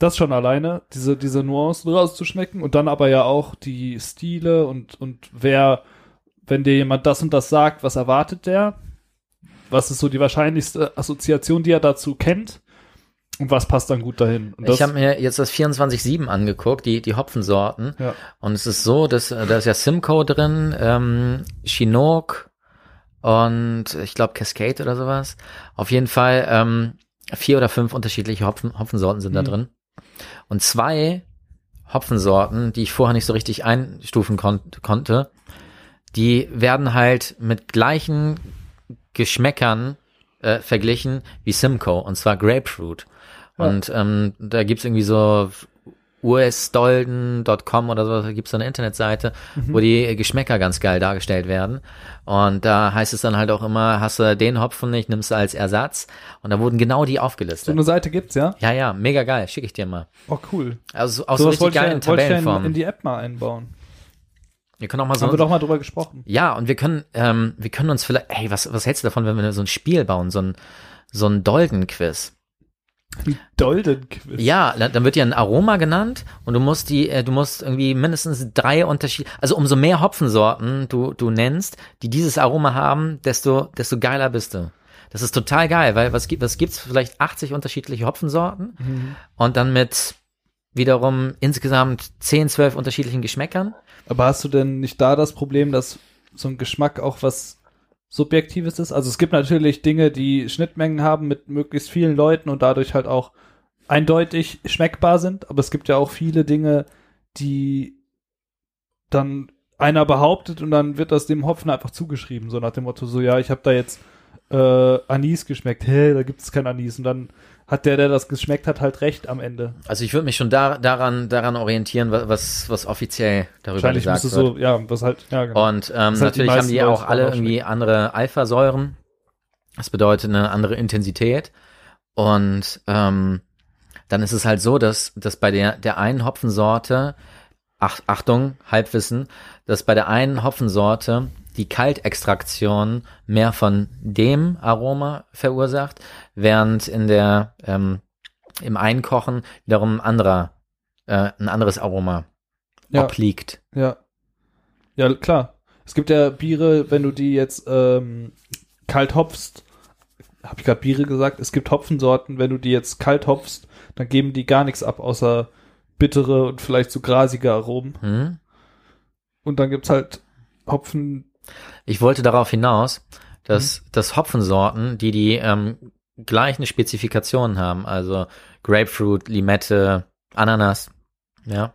das schon alleine, diese, diese Nuancen rauszuschmecken und dann aber ja auch die Stile und, und wer, wenn dir jemand das und das sagt, was erwartet der? Was ist so die wahrscheinlichste Assoziation, die er dazu kennt? Und was passt dann gut dahin? Ich habe mir jetzt das 24-7 angeguckt, die, die Hopfensorten. ja, Und es ist so, dass äh, da ist ja Simcoe drin, ähm, Chinook und ich glaube Cascade oder sowas. Auf jeden Fall ähm, vier oder fünf unterschiedliche Hopfen, Hopfensorten sind da Mhm. drin. Und zwei Hopfensorten, die ich vorher nicht so richtig einstufen kon konnte, die werden halt mit gleichen Geschmäckern äh, verglichen wie Simcoe, und zwar Grapefruit. Ja. Und ähm, da gibt's irgendwie so usdolden.com oder so, da gibt's so eine Internetseite, Mhm. wo die Geschmäcker ganz geil dargestellt werden. Und da heißt es dann halt auch immer, hast du den Hopfen nicht, nimmst du als Ersatz. Und da wurden genau die so aufgelistet. eine Seite gibt's, ja? ja, ja, mega geil, schicke ich dir mal. Oh, cool. Also aus so Sowas richtig geilen ja in, die App mal einbauen. Wir können auch mal so Haben wir doch mal drüber gesprochen. Ja, und wir können, ähm, wir können uns vielleicht, ey, was, was hältst du davon, wenn wir so ein Spiel bauen, so ein, so ein Dolden-Quiz? Dolden-Quiz. Ja, da- dann wird dir ein Aroma genannt und du musst die, äh, du musst irgendwie mindestens drei Unterschiede, also umso mehr Hopfensorten du, du nennst, die dieses Aroma haben, desto, desto geiler bist du. Das ist total geil, weil was gibt, was gibt's? Vielleicht 80 unterschiedliche Hopfensorten Mhm. und dann mit wiederum insgesamt 10, 12 unterschiedlichen Geschmäckern. Aber hast du denn nicht da das Problem, dass so ein Geschmack auch was Subjektives ist? Also es gibt natürlich Dinge, die Schnittmengen haben mit möglichst vielen Leuten und dadurch halt auch eindeutig schmeckbar sind, aber es gibt ja auch viele Dinge, die dann einer behauptet und dann wird das dem Hopfen einfach zugeschrieben, so nach dem Motto, so ja, ich habe da jetzt äh, Anis geschmeckt, hä, da gibt es kein Anis. Und dann hat der, der das geschmeckt hat, halt recht am Ende. Also ich würde mich schon da, daran, daran orientieren, wa- was, was offiziell darüber Wahrscheinlich gesagt wird. so, ja, was halt, ja, genau. Und ähm, halt die natürlich haben meisten die auch alle irgendwie andere Alpha-Säuren. Das bedeutet eine andere Intensität. Und ähm, dann ist es halt so, dass, dass bei der, der einen Hopfensorte, ach, Achtung, Halbwissen, dass bei der einen Hopfensorte die Kaltextraktion mehr von dem Aroma verursacht, während in der ähm, im Einkochen wiederum ein anderer, äh, ein anderes Aroma Ja. obliegt. Ja. Ja, klar. Es gibt ja Biere, wenn du die jetzt ähm, kalt hopfst, habe ich gerade Biere gesagt, es gibt Hopfensorten, wenn du die jetzt kalt hopfst, dann geben die gar nichts ab, außer bittere und vielleicht so grasige Aromen. Hm? Und dann gibt's halt Hopfen, Ich wollte darauf hinaus, dass, Mhm. dass Hopfensorten, die die ähm, gleichen Spezifikationen haben, also Grapefruit, Limette, Ananas, ja,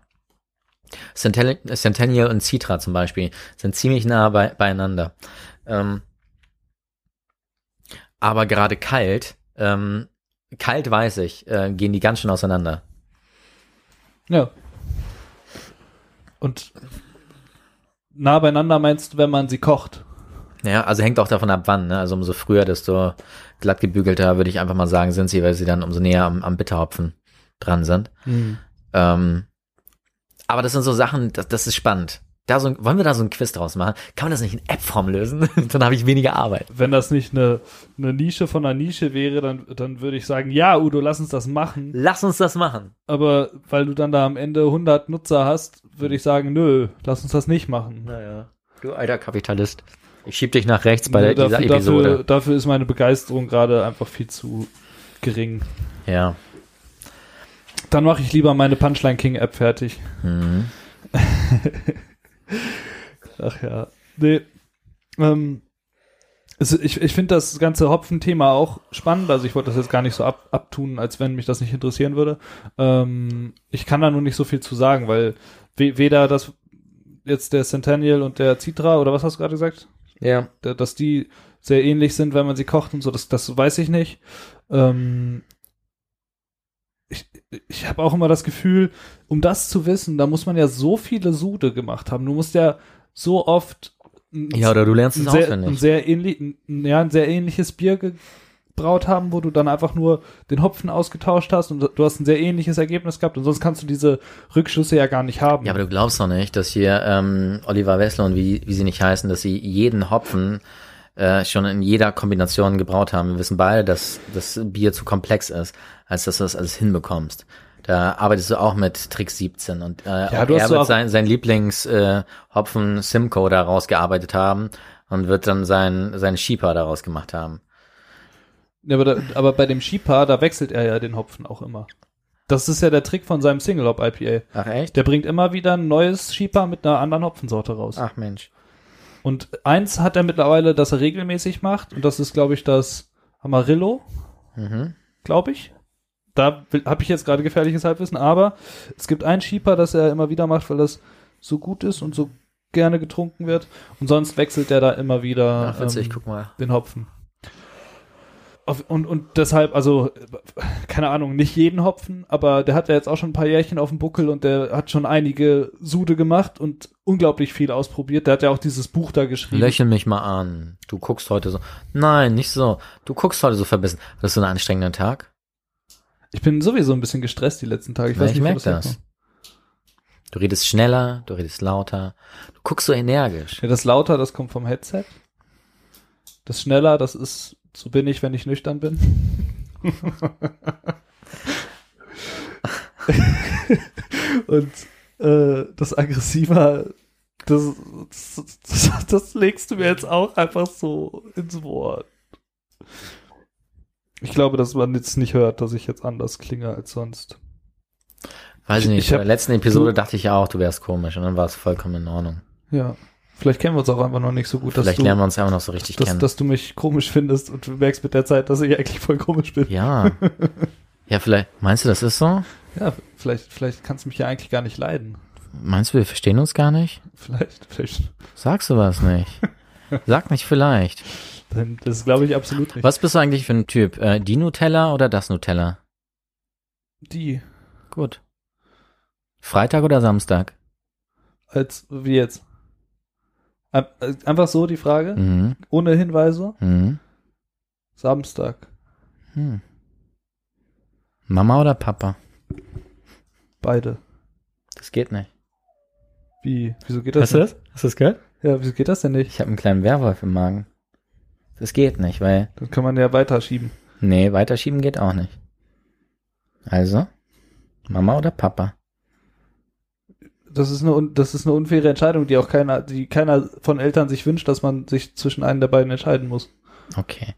Centennial, und Citra zum Beispiel sind ziemlich nah bei, beieinander. Ähm, aber gerade kalt, ähm, kalt weiß ich, äh, gehen die ganz schön auseinander. Ja. Und nah beieinander meinst du, wenn man sie kocht? Ja, also hängt auch davon ab, wann. Ne? Also umso früher, desto glatt gebügelter, würde ich einfach mal sagen, sind sie, weil sie dann umso näher am, am Bitterhopfen dran sind. Mhm. Ähm, aber das sind so Sachen, das, das ist spannend. Da so, ein- wollen wir da so ein Quiz draus machen? Kann man das nicht in App-Form lösen? dann habe ich weniger Arbeit. Wenn das nicht eine, eine Nische von einer Nische wäre, dann, dann würde ich sagen, ja, Udo, lass uns das machen. Lass uns das machen. Aber weil du dann da am Ende 100 Nutzer hast, würde ich sagen, nö, lass uns das nicht machen. Naja. Du alter Kapitalist. Ich schieb dich nach rechts bei der, Nö, dieser dafür, Episode. dafür, dafür ist meine Begeisterung gerade einfach viel zu gering. Ja. Dann mache ich lieber meine Punchline King App fertig. Mhm. Ach ja. Nee. Ähm, also ich ich finde das ganze Hopfen-Thema auch spannend. Also ich wollte das jetzt gar nicht so ab, abtun, als wenn mich das nicht interessieren würde. Ähm, ich kann da nur nicht so viel zu sagen, weil we weder das jetzt der Centennial und der Citra oder was hast du gerade gesagt? Ja. Da- dass die sehr ähnlich sind, wenn man sie kocht und so, das, das weiß ich nicht. Ähm, ich ich habe auch immer das Gefühl, um das zu wissen, da muss man ja so viele Sude gemacht haben. Du musst ja so oft ein, Ja, oder du lernst es ein, sehr, ein, auswendig. sehr ähnlich, ein, ja, ein sehr ähnliches Bier gebraut haben, wo du dann einfach nur den Hopfen ausgetauscht hast und du hast ein sehr ähnliches Ergebnis gehabt und sonst kannst du diese Rückschlüsse ja gar nicht haben. Ja, aber du glaubst doch nicht, dass hier ähm, Oliver Wessler und wie, wie sie nicht heißen, dass sie jeden Hopfen äh, schon in jeder Kombination gebraut haben. Wir wissen beide, dass das Bier zu komplex ist, als dass du das alles hinbekommst. Da arbeitest du auch mit Trick 17 und äh, auch du hast er wird auch- sein, sein Lieblings äh, Hopfen Simcoe daraus gearbeitet haben und wird dann sein seine Sheeper daraus gemacht haben. Ja, aber, da, aber bei dem Shipa, da wechselt er ja den Hopfen auch immer. Das ist ja der Trick von seinem Single Hop IPA. Ach echt? Der bringt immer wieder ein neues Shipa mit einer anderen Hopfensorte raus. Ach Mensch. Und eins hat er mittlerweile, das er regelmäßig macht, und das ist, glaube ich, das Amarillo, Mhm. glaube ich. Da habe ich jetzt gerade gefährliches Halbwissen, aber es gibt ein Shipa, das er immer wieder macht, weil das so gut ist und so gerne getrunken wird. Und sonst wechselt er da immer wieder Ach, witzig, ähm, guck mal. den Hopfen. Auf, und, und deshalb, also, keine Ahnung, nicht jeden Hopfen, aber der hat ja jetzt auch schon ein paar Jährchen auf dem Buckel und der hat schon einige Sude gemacht und unglaublich viel ausprobiert. Der hat ja auch dieses Buch da geschrieben. Lächel mich mal an. Du guckst heute so. Nein, nicht so. Du guckst heute so verbissen. Hattest du einen anstrengenden Tag? Ich bin sowieso ein bisschen gestresst die letzten Tage. Ich Ja, weiß ich nicht, wo merk das. herkommt. Du redest schneller, du redest lauter. Du guckst so energisch. Ja, das lauter, das kommt vom Headset. Das schneller, das ist, so bin ich, wenn ich nüchtern bin. Und äh, das aggressiver, das, das, das, legst du mir jetzt auch einfach so ins Wort. Ich glaube, dass man jetzt nicht hört, dass ich jetzt anders klinge als sonst. Weiß ich Ich- nicht. ich in der letzten Episode du- dachte ich ja auch, du wärst komisch und dann war es vollkommen in Ordnung. Ja. Vielleicht kennen wir uns auch einfach noch nicht so gut, dass Vielleicht du, lernen wir uns einfach noch so richtig dass, kennen. dass du mich komisch findest und du merkst mit der Zeit, dass ich eigentlich voll komisch bin. ja. Ja, vielleicht, meinst du, das ist so? Ja, vielleicht, vielleicht kannst du mich ja eigentlich gar nicht leiden. Meinst du, wir verstehen uns gar nicht? Vielleicht, vielleicht. Sagst du was nicht? Sag nicht vielleicht. Das glaube ich absolut nicht. Was bist du eigentlich für ein Typ? Äh, die Nutella oder das Nutella? Die. Gut. Freitag oder Samstag? Als, wie jetzt? Äh, Einfach so die Frage, Mhm. ohne Hinweise. Mhm. Samstag. Hm. Mama oder Papa? Beide. Das geht nicht. Wie? Wieso geht das? Hast du das? Hast du das gehört? Ja, wieso geht das denn nicht? Ich habe einen kleinen Werwolf im Magen. Das geht nicht, weil. Dann kann man ja weiterschieben. Nee, weiterschieben geht auch nicht. Also, Mama oder Papa? Das ist eine, das ist eine unfaire Entscheidung, die auch keiner, die keiner von Eltern sich wünscht, dass man sich zwischen einen der beiden entscheiden muss. Okay.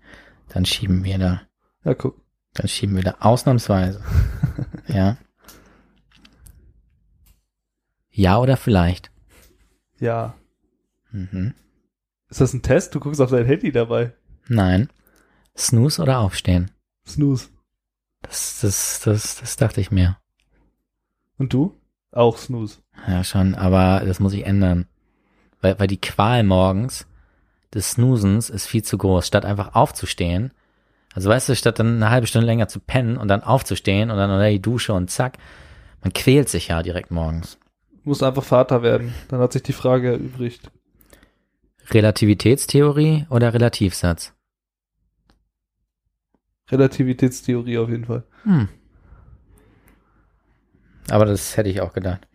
Dann schieben wir da. Ja, guck. Dann schieben wir da ausnahmsweise. ja. Ja oder vielleicht? Ja. Mhm. Ist das ein Test? Du guckst auf dein Handy dabei. Nein. Snooze oder aufstehen? Snooze. Das, das, das, das dachte ich mir. Und du? Auch Snooze. Ja, schon, aber das muss ich ändern. Weil, weil die Qual morgens des Snoozens ist viel zu groß. Statt einfach aufzustehen, also weißt du, statt dann eine halbe Stunde länger zu pennen und dann aufzustehen und dann unter die Dusche und zack, man quält sich ja direkt morgens. Muss einfach Vater werden. Dann hat sich die Frage erübrigt. Relativitätstheorie oder Relativsatz? Relativitätstheorie auf jeden Fall. Hm. Aber das hätte ich auch gedacht.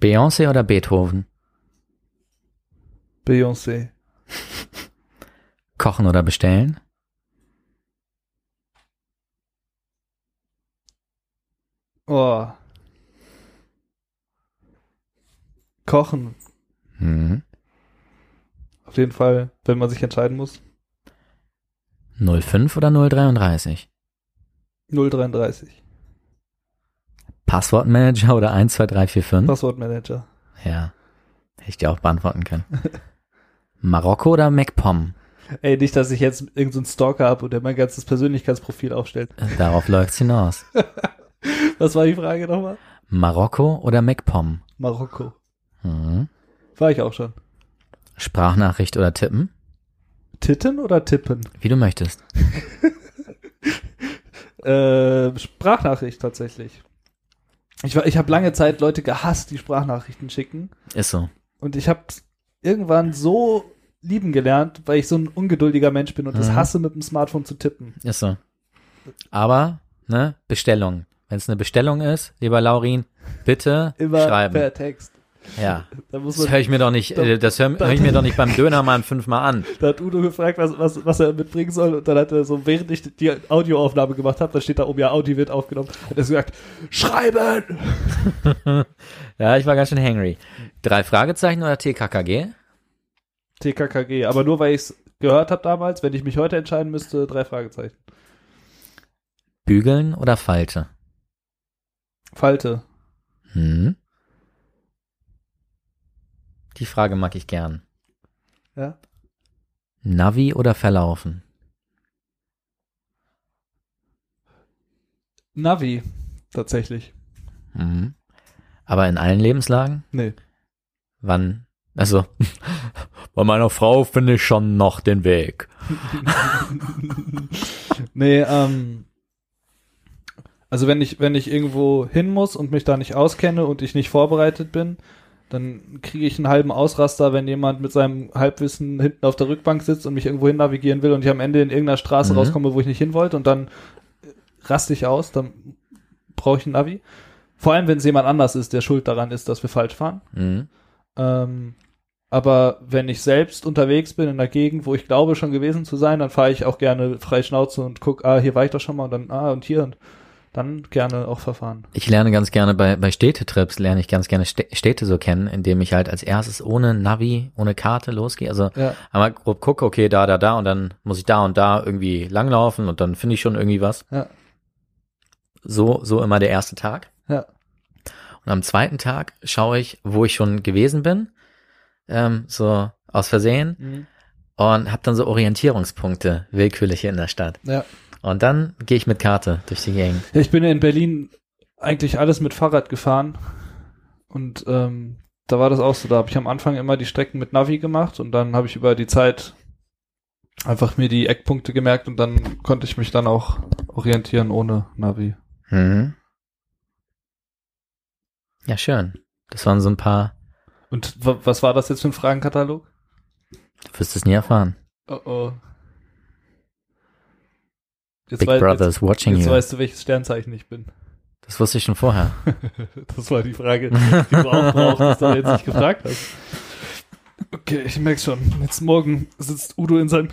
Beyoncé oder Beethoven? Beyoncé. Kochen oder bestellen? Oh. Kochen. Mhm. Auf jeden Fall, wenn man sich entscheiden muss. 05 oder 033? 033. Passwortmanager oder 12345? Passwortmanager. Ja. Hätte ich dir auch beantworten können. Marokko oder MacPom? Ey, nicht, dass ich jetzt irgendeinen so Stalker habe und der mein ganzes Persönlichkeitsprofil aufstellt. Darauf läuft's hinaus. Was war die Frage nochmal? Marokko oder MacPom? Marokko. Mhm. War ich auch schon. Sprachnachricht oder tippen? Titten oder tippen? Wie du möchtest. Äh, Sprachnachricht tatsächlich. Ich, war- ich habe lange Zeit Leute gehasst, die Sprachnachrichten schicken. Ist so. Und ich habe irgendwann so lieben gelernt, weil ich so ein ungeduldiger Mensch bin und es Mhm. hasse, mit dem Smartphone zu tippen. Ist so. Aber, ne, Bestellung. Wenn es eine Bestellung ist, lieber Laurin, bitte Immer schreiben. per Text. Ja. Muss Das man, höre ich mir doch nicht, Da- äh, das höre hör ich mir doch nicht beim Dönermann fünfmal an. da hat Udo gefragt, was, was, was er mitbringen soll. Und dann hat er so, während ich die Audioaufnahme gemacht habe, da steht da oben, ja, Audio wird aufgenommen. Hat er so gesagt, schreiben! Ja, ich war ganz schön hangry. Drei Fragezeichen oder TKKG? TKKG. Aber nur, weil ich es gehört habe damals, wenn ich mich heute entscheiden müsste, drei Fragezeichen. Bügeln oder Falte? Falte. Hm. Die Frage mag ich gern. Ja? Navi oder Verlaufen? Navi. Tatsächlich. Mhm. Aber in allen Lebenslagen? Nee. Wann? Also, bei meiner Frau finde ich schon noch den Weg. Nee, ähm, also wenn ich, wenn ich irgendwo hin muss und mich da nicht auskenne und ich nicht vorbereitet bin, dann kriege ich einen halben Ausraster, wenn jemand mit seinem Halbwissen hinten auf der Rückbank sitzt und mich irgendwo hin navigieren will und ich am Ende in irgendeiner Straße Mhm. rauskomme, wo ich nicht hin wollte und dann raste ich aus, dann brauche ich ein Navi. Vor allem, wenn es jemand anders ist, der schuld daran ist, dass wir falsch fahren. Mhm. Ähm, aber wenn ich selbst unterwegs bin in der Gegend, wo ich glaube schon gewesen zu sein, dann fahre ich auch gerne frei Schnauze und guck, ah, hier war ich doch schon mal und dann, ah, und hier und dann gerne auch verfahren. Ich lerne ganz gerne bei, bei Städtetrips, lerne ich ganz gerne Stä- Städte so kennen, indem ich halt als erstes ohne Navi, ohne Karte losgehe. Also Ja, einmal grob gucke, okay, da, da, da und dann muss ich da und da irgendwie langlaufen und dann finde ich schon irgendwie was. ja, So, so immer der erste Tag. ja. Und am zweiten Tag schaue ich, wo ich schon gewesen bin, ähm, so aus Versehen Mhm. und habe dann so Orientierungspunkte willkürliche in der Stadt. Ja. Und dann gehe ich mit Karte durch die Gegend. Ja, ich bin ja in Berlin eigentlich alles mit Fahrrad gefahren und ähm, da war das auch so. Da habe ich am Anfang immer die Strecken mit Navi gemacht und dann habe ich über die Zeit einfach mir die Eckpunkte gemerkt und dann konnte ich mich dann auch orientieren ohne Navi. Mhm. Ja, schön. Das waren so ein paar, Und wa- was war das jetzt für ein Fragenkatalog? du wirst es nie erfahren. Oh oh. Jetzt, Big wei- Brother jetzt, watching jetzt you. weißt du, welches Sternzeichen ich bin. Das wusste ich schon vorher. Das war die Frage, die du auch brauchtest, aber jetzt nicht gefragt hast. Okay, ich merk's schon. Jetzt morgen sitzt Udo in seinem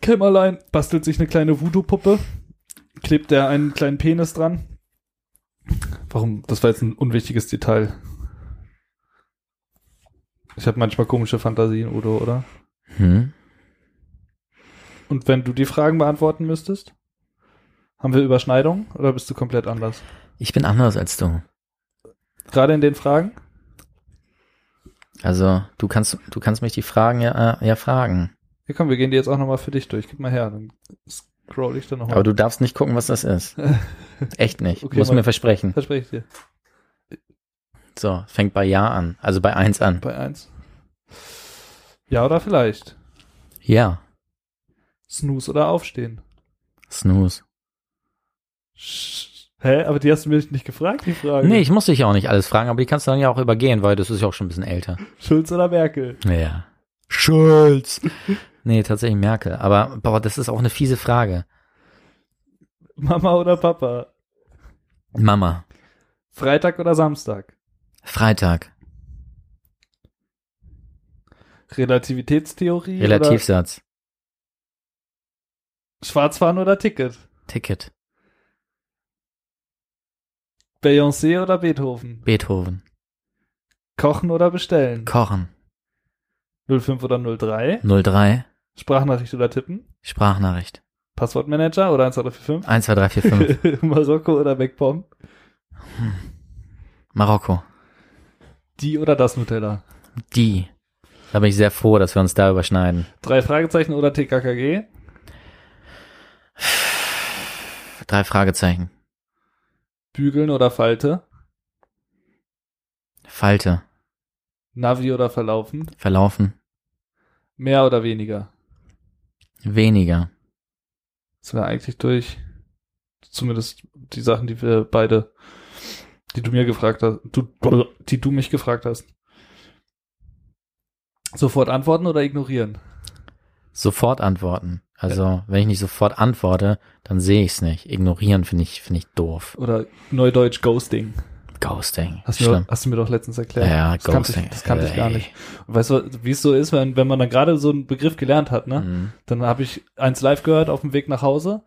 Kämmerlein, bastelt sich eine kleine Voodoo-Puppe, klebt er einen kleinen Penis dran. Warum? Das war jetzt ein unwichtiges Detail. Ich habe manchmal komische Fantasien, Udo, oder? Hm? Und wenn du die Fragen beantworten müsstest? Haben wir Überschneidungen oder bist du komplett anders? Ich bin anders als du. Gerade in den Fragen? Also, du kannst, du kannst mich die Fragen ja, äh, ja fragen. Ja, komm, wir gehen die jetzt auch nochmal für dich durch. Gib mal her, dann scroll ich da nochmal. Aber du darfst nicht gucken, was das ist. Echt nicht. Okay, Muss mir versprechen. Verspreche ich dir. So, fängt bei Ja an, also bei eins an. Bei eins. Ja oder vielleicht? Ja, Snooze oder Aufstehen? Snooze. Hä? Aber die hast du mir nicht gefragt, die Frage. Nee, ich muss dich ja auch nicht alles fragen, aber die kannst du dann ja auch übergehen, weil das ist ja auch schon ein bisschen älter. Schulz oder Merkel? Ja. Schulz. nee, tatsächlich Merkel. Aber, boah, das ist auch eine fiese Frage. Mama oder Papa? Mama. Freitag oder Samstag? Freitag. Relativitätstheorie Relativsatz. Schwarzfahren oder Ticket? Ticket. Beyoncé oder Beethoven? Beethoven. Kochen oder bestellen? Kochen. 05 oder 03? 03. Sprachnachricht oder tippen? Sprachnachricht. Passwortmanager oder 1245? 1, 2, 3, 4, 5. Marokko oder MacPom? Marokko. Die oder das Nutella? Die. Da bin ich sehr froh, dass wir uns da überschneiden. Drei Fragezeichen oder TKKG? Drei Fragezeichen. Bügeln oder Falte? Falte. Navi oder Verlaufen? Verlaufen. Mehr oder weniger? Weniger. Das wäre eigentlich durch. Zumindest die Sachen, die wir beide, die du mir gefragt hast, du, die du mich gefragt hast. Sofort antworten oder ignorieren? Sofort antworten. Also, wenn ich nicht sofort antworte, dann sehe ich es nicht. Ignorieren finde ich, finde ich doof. Oder Neudeutsch Ghosting. Ghosting. Hast, du Schlimm. mir, hast du mir doch letztens erklärt. Ja, ja, das kannte Ghosting. ich, das kannte ich gar Ey. nicht. Und weißt du, wie es so ist, wenn, wenn man dann gerade so einen Begriff gelernt hat, ne? Mhm. Dann habe ich eins live gehört auf dem Weg nach Hause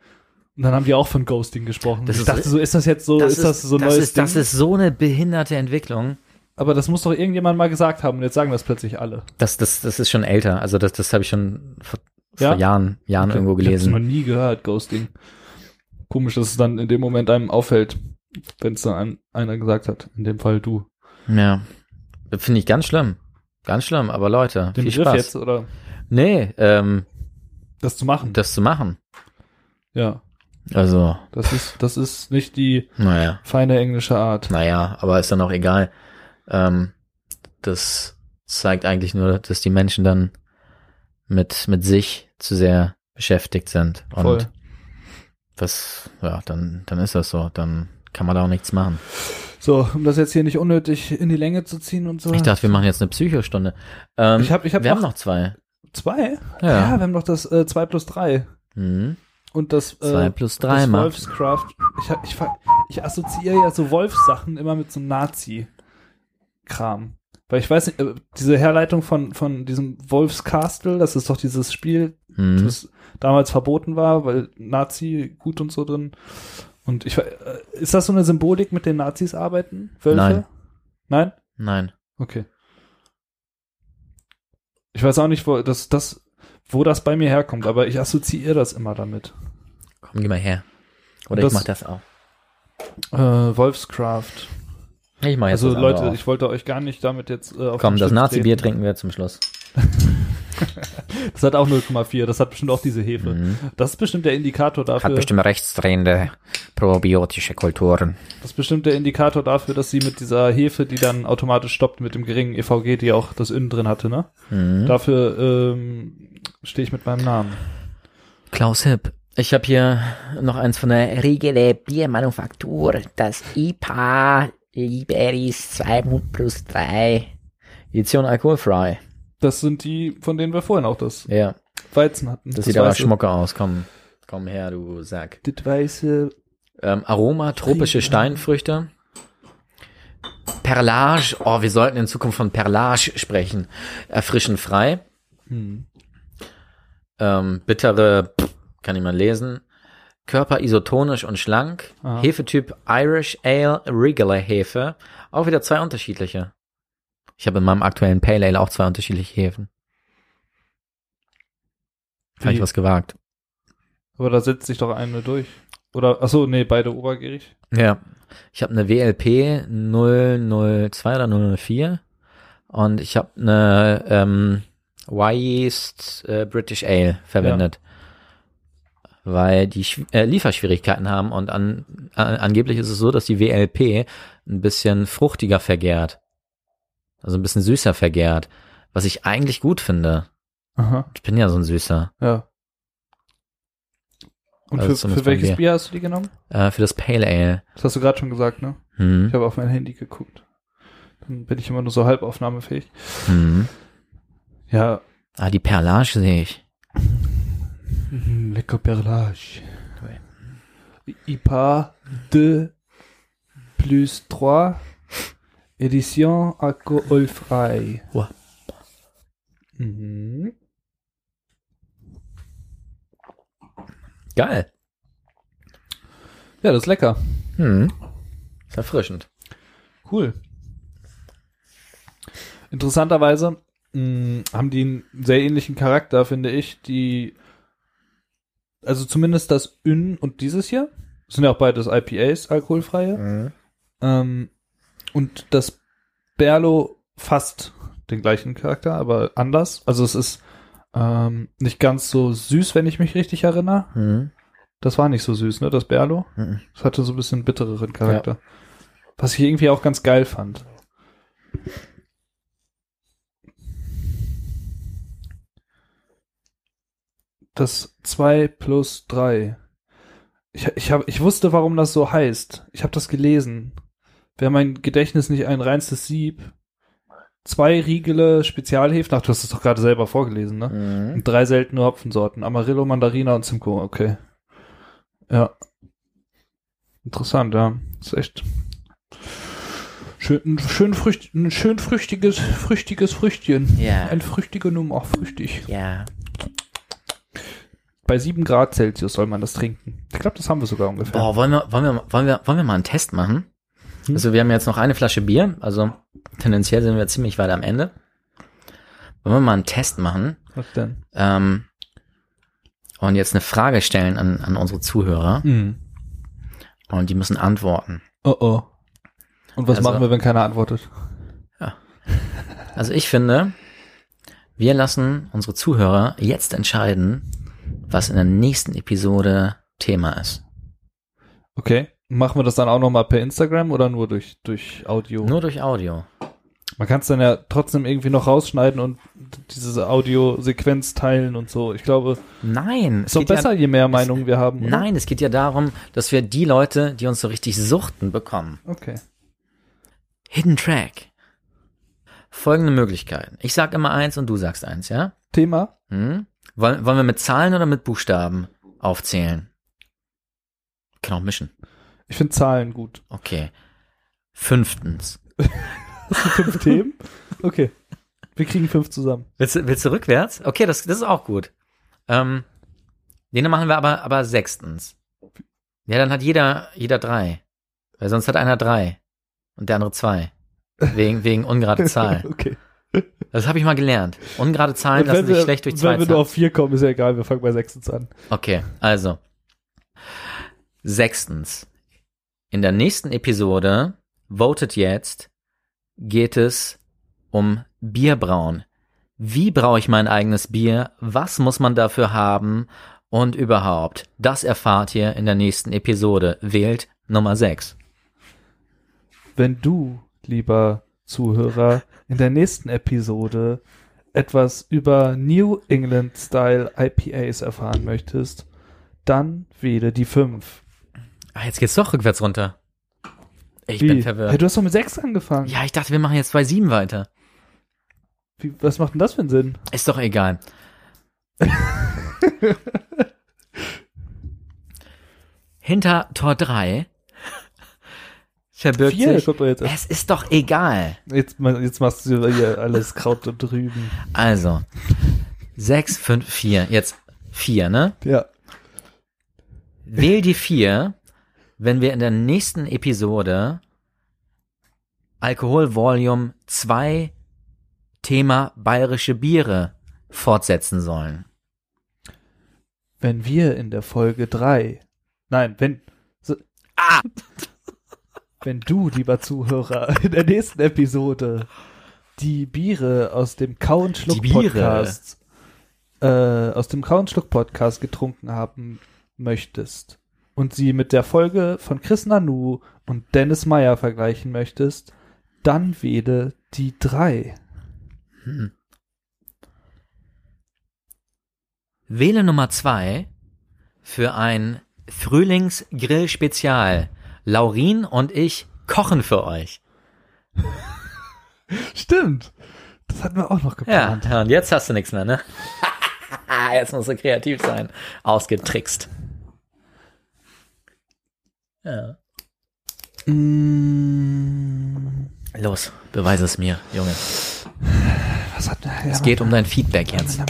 und dann haben die auch von Ghosting gesprochen. Das ich ist- dachte so, ist das jetzt so, ist, das so ein das neues ist, das Ding? ist so eine behinderte Entwicklung. Aber das muss doch irgendjemand mal gesagt haben und jetzt sagen das plötzlich alle. Das, das, das ist schon älter. Also das, das habe ich schon vor, Ja? vor Jahren, Jahren Okay. irgendwo Ich hab's noch gelesen. nie gehört, Ghosting. Komisch, dass es dann in dem Moment einem auffällt, wenn es dann ein, einer gesagt hat. In dem Fall du. Ja. Finde ich ganz schlimm. Ganz schlimm, aber Leute, Den viel Begriff Spaß. jetzt oder Nee, ähm, das zu machen. das zu machen. ja, Also, das ist, das ist nicht die naja, feine englische Art. naja, aber ist dann auch egal. Ähm, das zeigt eigentlich nur, dass die Menschen dann mit, mit sich zu sehr beschäftigt sind. Und Voll. das, ja, dann, dann ist das so. Dann kann man da auch nichts machen. So, um das jetzt hier nicht unnötig in die Länge zu ziehen und so. Ich dachte, wir machen jetzt eine Psychostunde. Ähm, Ich hab- ich hab wir noch- haben noch zwei. zwei? Ja. Ja, wir haben noch das äh, 2 plus 3. Mhm. Und das äh, Zwei plus drei das macht. Wolfscraft. Ich, ich, ich assoziiere ja so Wolfssachen immer mit so Nazi-Kram. Weil ich weiß nicht, äh, diese Herleitung von, von diesem Wolfskastel, das ist doch dieses Spiel, Mhm. das damals verboten war, weil Nazi gut und so drin. Und ich, äh, ist das so eine Symbolik, mit den Nazis arbeiten? Wölfe? Nein. Nein? Nein. Okay. Ich weiß auch nicht, wo das, das, wo das bei mir herkommt, aber ich assoziiere das immer damit. Komm, geh mal her. Oder Das- ich mach das auch. Äh, Wolfscraft. Ich mach jetzt Also Leute, ich wollte euch gar nicht damit jetzt äh, auf Komm, das Nazi-Bier trinken wir zum Schluss. Das hat auch 0,4. Das hat bestimmt auch diese Hefe. Mhm. Das ist bestimmt der Indikator dafür. Hat bestimmt rechtsdrehende probiotische Kulturen. Das ist bestimmt der Indikator dafür, dass sie mit dieser Hefe, die dann automatisch stoppt mit dem geringen EVG, die auch das Innen drin hatte, ne? Mhm. Dafür ähm, stehe ich mit meinem Namen. Klaus Hipp. Ich habe hier noch eins von der Riegele Biermanufaktur, das IPA Liberis 2 plus 3. Edition alkoholfrei. Das sind die, von denen wir vorhin auch das Ja, Weizen hatten. das, sieht aber weiße- schmucker aus. Komm, komm her, du Sack. Das weiße Ähm, Aroma, tropische Steinfrüchte. Perlage. Oh, wir sollten in Zukunft von Perlage sprechen. Erfrischend frei. Hm. Ähm, bittere, pff, kann ich mal lesen. Körper isotonisch und schlank. Aha. Hefetyp Irish Ale, Regular Hefe. Auch wieder zwei unterschiedliche. Ich habe in meinem aktuellen Pale Ale auch zwei unterschiedliche Hefen. Habe ich was gewagt. Aber da setzt sich doch eine durch. Oder, achso, nee, beide obergierig. Ja. Ich habe eine WLP 002 oder 004 und ich habe eine ähm, Yeast äh, British Ale verwendet. Weil die äh, Lieferschwierigkeiten haben und an äh, angeblich ist es so, dass die WLP ein bisschen fruchtiger vergärt. Also ein bisschen süßer vergärt. Was ich eigentlich gut finde. Aha, Ich bin ja so ein Süßer. ja. Und Also für, für welches mir. Bier hast du die genommen? Äh, für das Pale Ale. Das hast du gerade schon gesagt, ne? Hm. Ich habe auf mein Handy geguckt. Dann bin ich immer nur so halb aufnahmefähig. Hm. Ja. Ah, die Perlage sehe ich. Mhm, Lecker Perlage. IPA 2 plus 3 Edition alkoholfrei. Wow. Mhm. Geil. Ja, das ist lecker. Hm. Ist erfrischend. Cool. Interessanterweise mh, haben die einen sehr ähnlichen Charakter, finde ich. Die, also zumindest das Ün und dieses hier sind ja auch beides IPAs, alkoholfreie. Ähm, und das Berlo fast den gleichen Charakter, aber anders. Also es ist ähm, nicht ganz so süß, wenn ich mich richtig erinnere. Hm. Das war nicht so süß, ne? Das Berlo. Mhm. Es hatte so ein bisschen bittereren Charakter. Was ich irgendwie auch ganz geil fand. Das 2 plus 3. Ich, ich, hab, ich wusste, warum das so heißt. Ich habe das gelesen. Wäre mein Gedächtnis nicht ein reinstes Sieb. Zwei Riegele Spezialhefen. Ach, du hast es doch gerade selber vorgelesen, ne? Mhm. Und drei seltene Hopfensorten. Amarillo, Mandarina und Simcoe. Okay. Ja. Interessant, ja. ist echt schön, ein schön, frücht, ein schön früchtiges, früchtiges Früchtchen. Ja. Ein früchtiger Nummer, auch früchtig. Ja. Bei 7 Grad Celsius soll man das trinken. Ich glaube, das haben wir sogar ungefähr. Boah, wollen wir, wollen wir, wollen wir, wollen wir mal einen Test machen? Hm? Also wir haben jetzt noch eine Flasche Bier, also tendenziell sind wir ziemlich weit am Ende. Wollen wir mal einen Test machen? Was denn? Ähm, und jetzt eine Frage stellen an, an unsere Zuhörer Hm. und die müssen antworten. Oh oh. Und was Also- machen wir, wenn keiner antwortet? Also ich finde, wir lassen unsere Zuhörer jetzt entscheiden, was in der nächsten Episode Thema ist. Okay. Machen wir das dann auch nochmal per Instagram oder nur durch, durch Audio? Nur durch Audio. Man kann es dann ja trotzdem irgendwie noch rausschneiden und diese Audiosequenz teilen und so. Ich glaube, Nein, ist doch geht ja- besser, je mehr Meinungen wir haben. oder? Nein, es geht ja darum, dass wir die Leute, die uns so richtig suchten, bekommen. Okay. Hidden Track. Folgende Möglichkeiten. Ich sag immer eins und du sagst eins, ja? Thema? Hm? Wollen, wollen wir mit Zahlen oder mit Buchstaben aufzählen? Kann auch mischen. Ich finde Zahlen gut. Okay. Fünftens. Hast du fünf Themen? Okay. Wir kriegen fünf zusammen. Willst du, willst du rückwärts? Okay, das, das ist auch gut. Ähm, dann machen wir aber, aber sechstens. Ja, dann hat jeder, jeder drei. Weil sonst hat einer drei. Und der andere zwei. Wegen, wegen ungerade Zahlen. okay. Das habe ich mal gelernt. Ungerade Zahlen lassen sich schlecht durch zwei wenn wir nur auf vier kommen, ist ja egal. Wir fangen bei sechstens an. Okay, also. Sechstens. In der nächsten Episode, votet jetzt, geht es um Bierbrauen. Wie braue ich mein eigenes Bier? Was muss man dafür haben? Und überhaupt, das erfahrt ihr in der nächsten Episode. Wählt Nummer 6. Wenn du, lieber Zuhörer, in der nächsten Episode etwas über New England Style IPAs erfahren möchtest, dann wähle die fünf. Ah, jetzt geht's doch rückwärts runter. Ich Wie? bin verwirrt. Hey, du hast doch mit sechs angefangen. ja, ich dachte, wir machen jetzt bei sieben weiter. Wie, was macht denn das für einen Sinn? Ist doch egal. Hinter Tor 3 verbirgt Vier sich. kommt jetzt. Es ist doch egal. Jetzt, jetzt machst du hier alles Kraut und drüben. Also, 6, 5, 4. Jetzt 4, ne? Ja. Wähl die 4, wenn wir in der nächsten Episode Alkohol Volume 2 Thema bayerische Biere fortsetzen sollen. Wenn wir in der Folge drei, nein, wenn, so, Ah! wenn du, lieber Zuhörer, in der nächsten Episode die Biere aus dem Kau und Schluck Die Biere. Podcast, äh, aus dem Kau und Schluck Podcast getrunken haben möchtest, und sie mit der Folge von Chris Nanu und Dennis Meyer vergleichen möchtest, dann wähle die drei. Wähle Nummer zwei für ein Frühlingsgrill-Spezial. Laurin und ich kochen für euch. Stimmt. Das hatten wir auch noch geplant. ja, und jetzt hast du nichts mehr, ne? jetzt musst du kreativ sein. Ausgetrickst. Ja. Mm, Los, beweise es mir, Junge. was hat ja, Es geht um dein Feedback jetzt.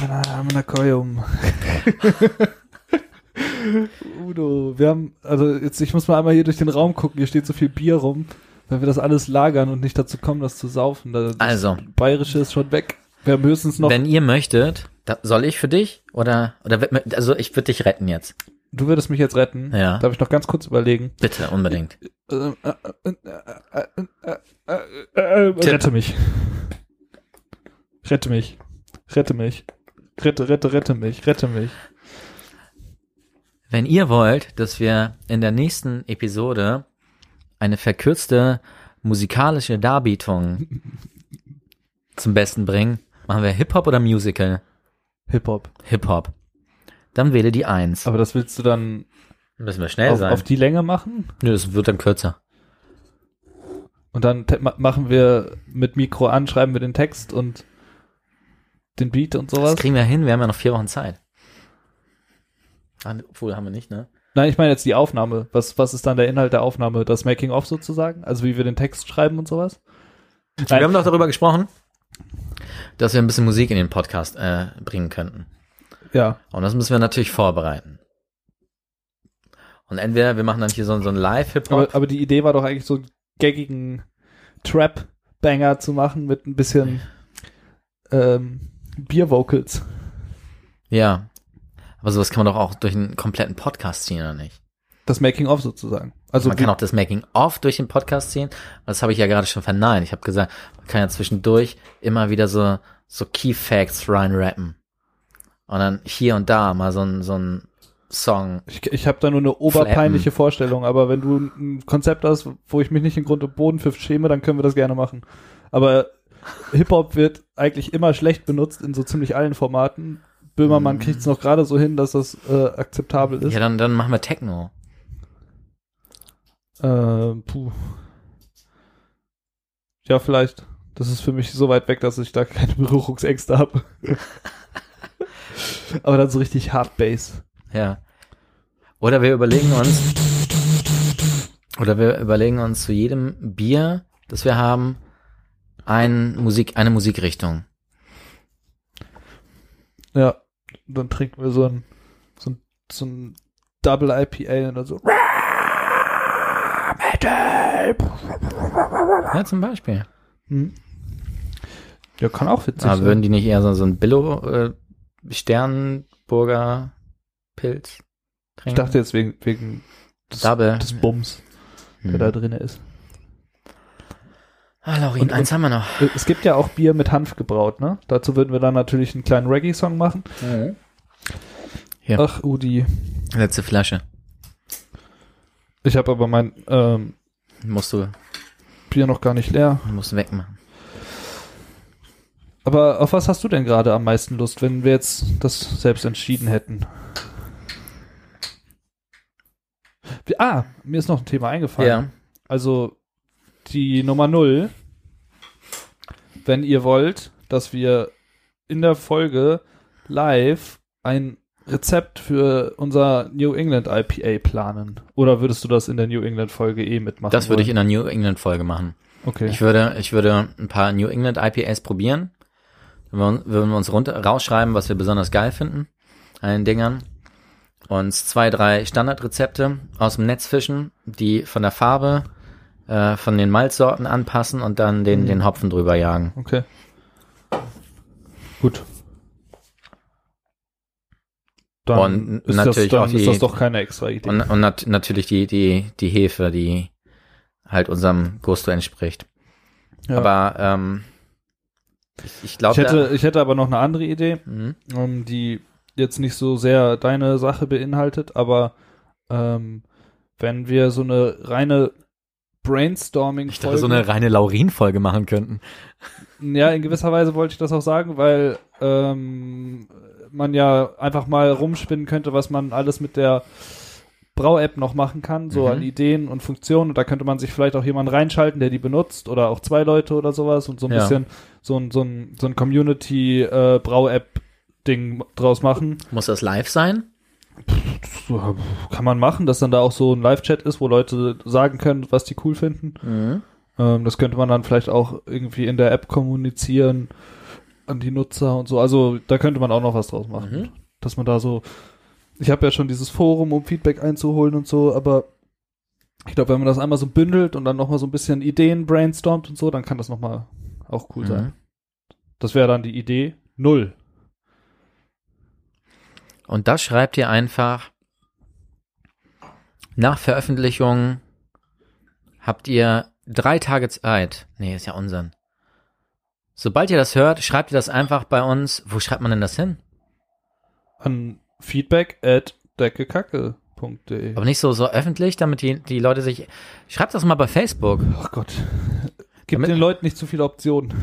Udo, wir haben, also jetzt, ich muss mal einmal hier durch den Raum gucken, hier steht so viel Bier rum, wenn wir das alles lagern und nicht dazu kommen, das zu saufen. Das Also, Bayerische ist schon weg. Wir haben höchstens noch, wenn ihr möchtet, da, soll ich für dich oder oder wird- also ich würde dich retten jetzt. Du würdest mich jetzt retten. Ja. Darf ich noch ganz kurz überlegen? Bitte, unbedingt. Äh, äh, äh. Rette mich. Rette mich. Rette mich. Rette, rette, rette mich. Rette mich. Wenn ihr wollt, dass wir in der nächsten Episode eine verkürzte musikalische Darbietung zum Besten bringen, machen wir Hip-Hop oder Musical? Hip-Hop. Hip-Hop. Dann wähle die Eins. Aber das willst du dann Müssen wir schnell auf, sein. auf die Länge machen? Nö, es wird dann kürzer. Und dann machen wir mit Mikro an, schreiben wir den Text und den Beat und Das sowas. kriegen wir hin, wir haben ja noch vier Wochen Zeit. Ah, Obwohl, haben wir nicht, ne? Nein, ich meine jetzt die Aufnahme. Was, was ist dann der Inhalt der Aufnahme? Das Making-of sozusagen? Also wie wir den Text schreiben und sowas? Wir haben doch darüber gesprochen, dass wir ein bisschen Musik in den Podcast äh, bringen könnten. Ja. Und das müssen wir natürlich vorbereiten. Und entweder wir machen dann hier so, so ein Live-Hip-Hop. Aber, aber die Idee war doch eigentlich so einen gaggigen Trap-Banger zu machen mit ein bisschen ähm, Bier-Vocals. Ja. Aber sowas kann man doch auch durch einen kompletten Podcast ziehen, oder nicht? Das Making-of sozusagen. Also man kann auch das Making-of durch den Podcast ziehen. Das habe ich ja gerade schon verneint. Ich habe gesagt, man kann ja zwischendurch immer wieder so, so Key-Facts reinrappen. Und dann hier und da mal so ein, so ein Song. ich, ich habe da nur eine oberpeinliche Vorstellung, aber wenn du ein Konzept hast, wo ich mich nicht in Grund und Boden für schäme, dann können wir das gerne machen. Aber Hip-Hop wird eigentlich immer schlecht benutzt in so ziemlich allen Formaten. Böhmermann Mhm. kriegt es noch gerade so hin, dass das äh, akzeptabel ist. Ja, dann, dann machen wir Techno. Äh, puh. Ja, vielleicht. Das ist für mich so weit weg, dass ich da keine Berührungsängste habe. Aber dann so richtig Hard Bass. Ja. Oder wir überlegen uns, oder wir überlegen uns zu jedem Bier, das wir haben, ein Musik, eine Musikrichtung. Ja. Dann trinken wir so ein, so ein, so ein Double IPA oder so. Ja, zum Beispiel. Hm. Ja, kann auch witzig Aber sein. würden die nicht eher so, so ein Billo äh, Sternburger Pilz ich trinken? dachte jetzt wegen, wegen des, Double. des Bums, der Hm. da drin ist. Ah, Laurin, Und- eins haben wir noch. Es gibt ja auch Bier mit Hanf gebraut, ne? Dazu würden wir dann natürlich einen kleinen Reggae-Song machen. Ja. Ach, Udi. Letzte Flasche. Ich habe aber mein ähm, Musst du, Bier noch gar nicht leer. musst du wegmachen. Aber auf was hast du denn gerade am meisten Lust, wenn wir jetzt das selbst entschieden hätten? Ah, mir ist noch ein Thema eingefallen. Ja. Also die Nummer null. Wenn ihr wollt, dass wir in der Folge live ein Rezept für unser New England IPA planen. Oder würdest du das in der New England Folge eh mitmachen? Das würde ich wollen? in der New England Folge machen. Okay. Ich würde, ich würde ein paar New England IPAs probieren. Würden wir- würden wir uns runter, rausschreiben, was wir besonders geil finden an den Dingern. Uns zwei, drei Standardrezepte aus dem Netz fischen, die von der Farbe, äh, von den Malzsorten anpassen und dann den, Mhm. den Hopfen drüber jagen. Okay. Gut. Dann Und ist natürlich das, auch dann ist die- das doch keine extra Idee. Und, und nat natürlich die, die, die Hefe, die halt unserem Gusto entspricht. Ja. Aber ähm, ich, ich ich, glaube, hätte, ich hätte aber noch eine andere Idee, Mhm. ähm, die jetzt nicht so sehr deine Sache beinhaltet, aber ähm, wenn wir so eine reine brainstorming Ich dachte, so eine reine Laurin-Folge machen könnten. Ja, in gewisser Weise wollte ich das auch sagen, weil ähm, man ja einfach mal rumspinnen könnte, was man alles mit der Brau-App noch machen kann, so Mhm. an Ideen und Funktionen. Und da könnte man sich vielleicht auch jemanden reinschalten, der die benutzt oder auch zwei Leute oder sowas und so ein Ja. bisschen so ein, so ein, so ein Community-Brau-App-Ding draus machen. Muss das live sein? Kann man machen, dass dann da auch so ein Live-Chat ist, wo Leute sagen können, was die cool finden. Mhm. Ähm, das könnte man dann vielleicht auch irgendwie in der App kommunizieren an die Nutzer und so. Also da könnte man auch noch was draus machen. Mhm. Dass man da so, ich habe ja schon dieses Forum, um Feedback einzuholen und so, aber ich glaube, wenn man das einmal so bündelt und dann nochmal so ein bisschen Ideen brainstormt und so, dann kann das nochmal auch cool Mhm. sein. Das wäre dann die Idee null. Und das schreibt ihr einfach nach Veröffentlichung habt ihr drei Tage Zeit. Nee, ist ja Unsinn. Sobald ihr das hört, schreibt ihr das einfach bei uns. Wo schreibt man denn das hin? An feedback at deckekacke.de. Aber nicht so, so öffentlich, damit die, die Leute sich. Schreibt das mal bei Facebook. Ach Gott. Gib Damit- den Leuten nicht zu viele Optionen.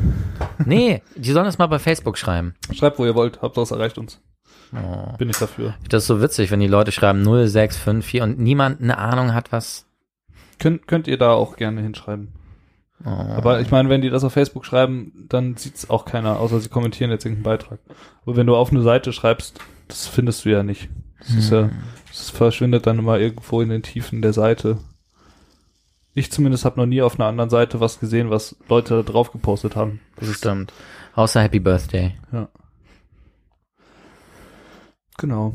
Nee, die sollen das mal bei Facebook schreiben. Schreibt, wo ihr wollt. Hauptsache es erreicht uns. Oh. Bin ich dafür. Das ist so witzig, wenn die Leute schreiben 0654 und niemand eine Ahnung hat, was. Könnt, könnt ihr da auch gerne hinschreiben. Oh. Aber ich meine, wenn die das auf Facebook schreiben, dann sieht's auch keiner, außer sie kommentieren jetzt irgendeinen Beitrag. Aber wenn du auf eine Seite schreibst, das findest du ja nicht. Das ist ja, das verschwindet dann immer irgendwo in den Tiefen der Seite. Ich zumindest habe noch nie auf einer anderen Seite was gesehen, was Leute da drauf gepostet haben. Das ist, Stimmt. Außer Happy Birthday. genau.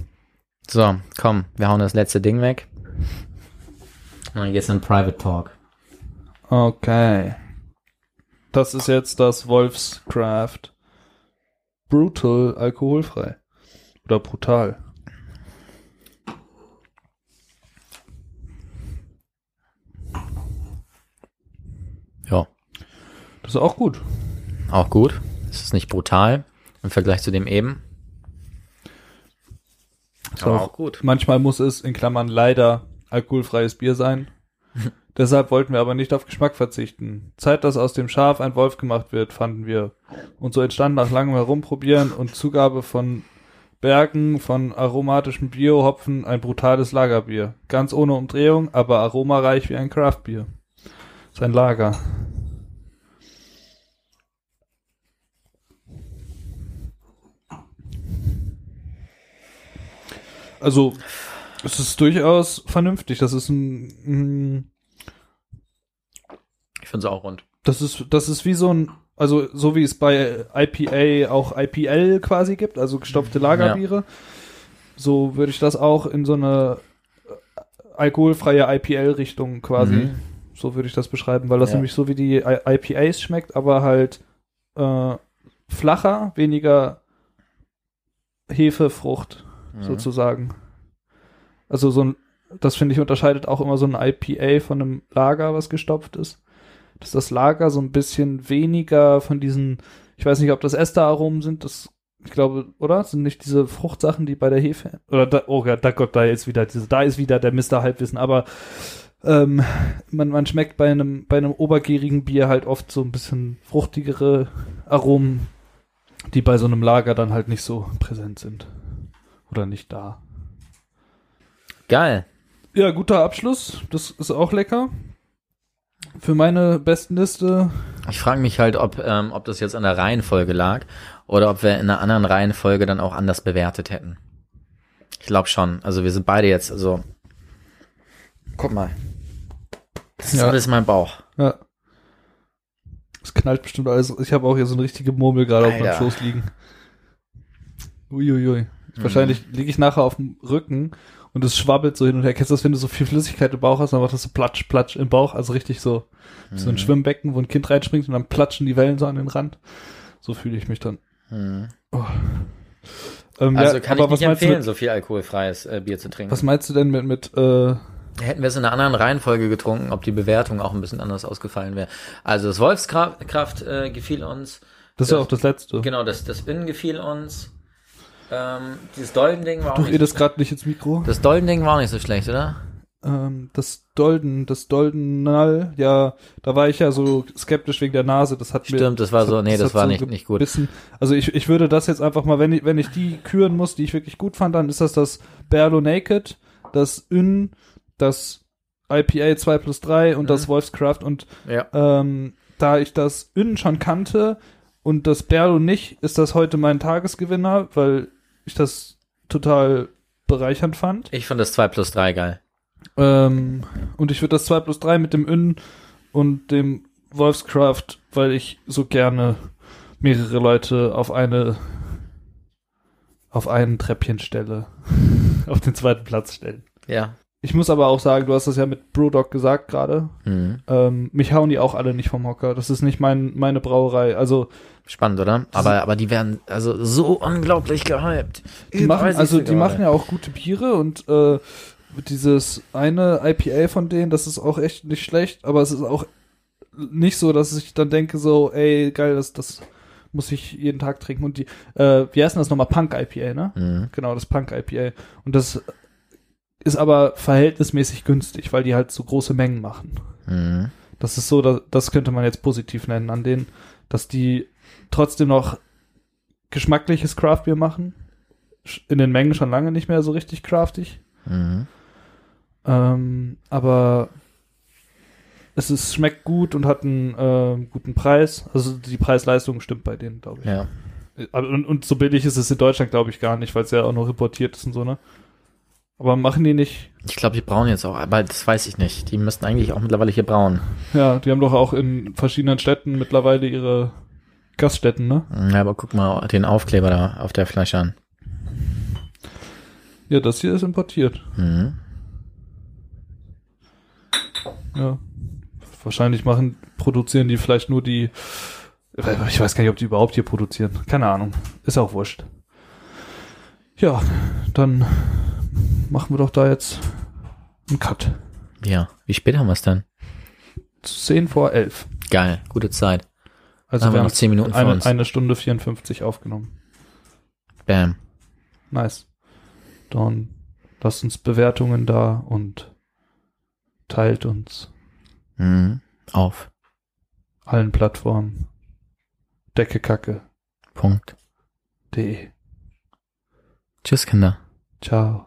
So, komm, wir hauen das letzte Ding weg. Und dann geht's in Private Talk. Okay. Das ist jetzt das Wolfscraft Brutal alkoholfrei. Oder brutal. Ja, Das ist auch gut. auch gut. Es ist nicht brutal im Vergleich zu dem eben. Ist Aber auch- auch gut. Manchmal muss es in Klammern leider alkoholfreies Bier sein. Deshalb wollten wir aber nicht auf Geschmack verzichten. Zeit, dass aus dem Schaf ein Wolf gemacht wird, fanden wir. Und so entstand nach langem Herumprobieren und Zugabe von Bergen von aromatischem Biohopfen ein brutales Lagerbier. Ganz ohne Umdrehung, aber aromareich wie ein Craftbier. Sein Lager. Also, es ist durchaus vernünftig. Das ist ein, ein Ich finde es auch rund. das ist, das ist wie so ein, also so wie es bei IPA auch IPL quasi gibt, also gestopfte Lagerbiere. So würde ich das auch in so eine äh, alkoholfreie IPL-Richtung quasi, Mhm. so würde ich das beschreiben, weil das Ja. nämlich so wie die IPAs schmeckt, aber halt äh, flacher, weniger Hefefrucht Mhm. sozusagen. Also so ein, das finde ich unterscheidet auch immer so ein IPA von einem Lager, was gestopft ist. Dass das Lager so ein bisschen weniger von diesen, ich weiß nicht, ob das Esteraromen sind, das, ich glaube, oder? Sind nicht diese Fruchtsachen, die bei der Hefe, oder da, oh Gott, da, Gott, da ist wieder diese, da ist wieder der Mr. Halbwissen, aber ähm, man, man schmeckt bei einem, bei einem obergärigen Bier halt oft so ein bisschen fruchtigere Aromen, die bei so einem Lager dann halt nicht so präsent sind. Oder nicht da. Geil. Ja, guter Abschluss. Das ist auch lecker. Für meine besten Liste. Ich frage mich halt, ob, ähm, ob das jetzt an der Reihenfolge lag oder ob wir in einer anderen Reihenfolge dann auch anders bewertet hätten. Ich glaube schon. Also wir sind beide jetzt, also. Guck mal. Das ist Ja. alles mein Bauch. Ja. Es knallt bestimmt alles. Ich habe auch hier so eine richtige Murmel gerade auf meinem. Schoß liegen. Uiuiui. Wahrscheinlich liege ich nachher auf dem Rücken und es schwabbelt so hin und her. Kennst du das, wenn du so viel Flüssigkeit im Bauch hast, dann macht das so platsch, platsch im Bauch. Also richtig so, so ein Schwimmbecken, wo ein Kind reinspringt und dann platschen die Wellen so an den Rand. So fühle ich mich dann. Mhm. Ähm, Also ja, kann ich nicht empfehlen, mit, so viel alkoholfreies äh, Bier zu trinken. was meinst du denn mit, mit äh, Hätten wir es in einer anderen Reihenfolge getrunken, ob die Bewertung auch ein bisschen anders ausgefallen wäre. Also das Wolfskraft äh, gefiel uns. das ist ja auch das letzte. Genau, das, das Innen gefiel uns. Ähm, dieses Dolden-Ding war auch Du nicht redest so schlecht. gerade nicht ins Mikro. Das Dolden-Ding war auch nicht so schlecht, oder? ähm, das Dolden, das Dolden Null, ja, da war ich ja so skeptisch wegen der Nase. Das hat mir, Stimmt, das war so, nee, das hat war so nicht, nicht gut. gebissen. Also ich, ich würde das jetzt einfach mal, wenn ich, wenn ich die küren muss, die ich wirklich gut fand, dann ist das das Berlo Naked, das Ün, das IPA 2 plus 3 und Mhm. das Wolfscraft und Ja. ähm, da ich das Ün schon kannte und das Berlo nicht, ist das heute mein Tagesgewinner, weil ich das total bereichernd fand. Ich fand das 2 plus 3 geil. Ähm, und ich würde das 2 plus 3 mit dem Ün und dem Wolfscraft, weil ich so gerne mehrere Leute auf eine auf ein Treppchen stelle. auf den zweiten Platz stellen. Ja. Ich muss aber auch sagen, du hast das ja mit Brewdog gesagt gerade. Mhm. Ähm, mich hauen die auch alle nicht vom Hocker. Das ist nicht mein, meine Brauerei. Also Spannend, oder? Aber, aber die werden also so unglaublich gehypt. die machen, also die machen ja auch gute Biere und äh, dieses eine IPA von denen, das ist auch echt nicht schlecht, aber es ist auch nicht so, dass ich dann denke so, ey, geil, das, das muss ich jeden Tag trinken. Und die, äh, wie heißt denn das nochmal? Punk IPA, ne? Mhm. Genau, das Punk IPA. Und das ist aber verhältnismäßig günstig, weil die halt so große Mengen machen. Mhm. Das ist so, das, das könnte man jetzt positiv nennen an denen, dass die trotzdem noch geschmackliches Craftbier machen. In den Mengen schon lange nicht mehr so richtig craftig. Mhm. Ähm, aber es ist, schmeckt gut und hat einen ähm, guten Preis. Also die Preis-Leistung stimmt bei denen, glaube ich. Ja. Aber, und, und so billig ist es in Deutschland, glaube ich, gar nicht, weil es ja auch noch importiert ist und so, ne? Aber machen die nicht. Ich glaube, die brauen jetzt auch, aber das weiß ich nicht. Die müssten eigentlich auch mittlerweile hier brauen. Ja, die haben doch auch in verschiedenen Städten mittlerweile ihre Gaststätten, ne? Ja, aber guck mal den Aufkleber da auf der Flasche an. Ja, das hier ist importiert. Mhm. Ja. Wahrscheinlich machen, produzieren die vielleicht nur die. Ich weiß gar nicht, ob die überhaupt hier produzieren. Keine Ahnung. Ist auch wurscht. Ja, dann machen wir doch da jetzt einen Cut. Ja. Wie spät haben wir es denn? 10 vor 11. Geil, gute Zeit. Also haben wir wir noch haben 10 Minuten eine, uns. eine Stunde 54 aufgenommen. Bam. Nice. Dann lasst uns Bewertungen da und teilt uns Mhm. Auf. allen Plattformen. Deckekacke.de. Punkt. Tschüss, Kinder. Ciao.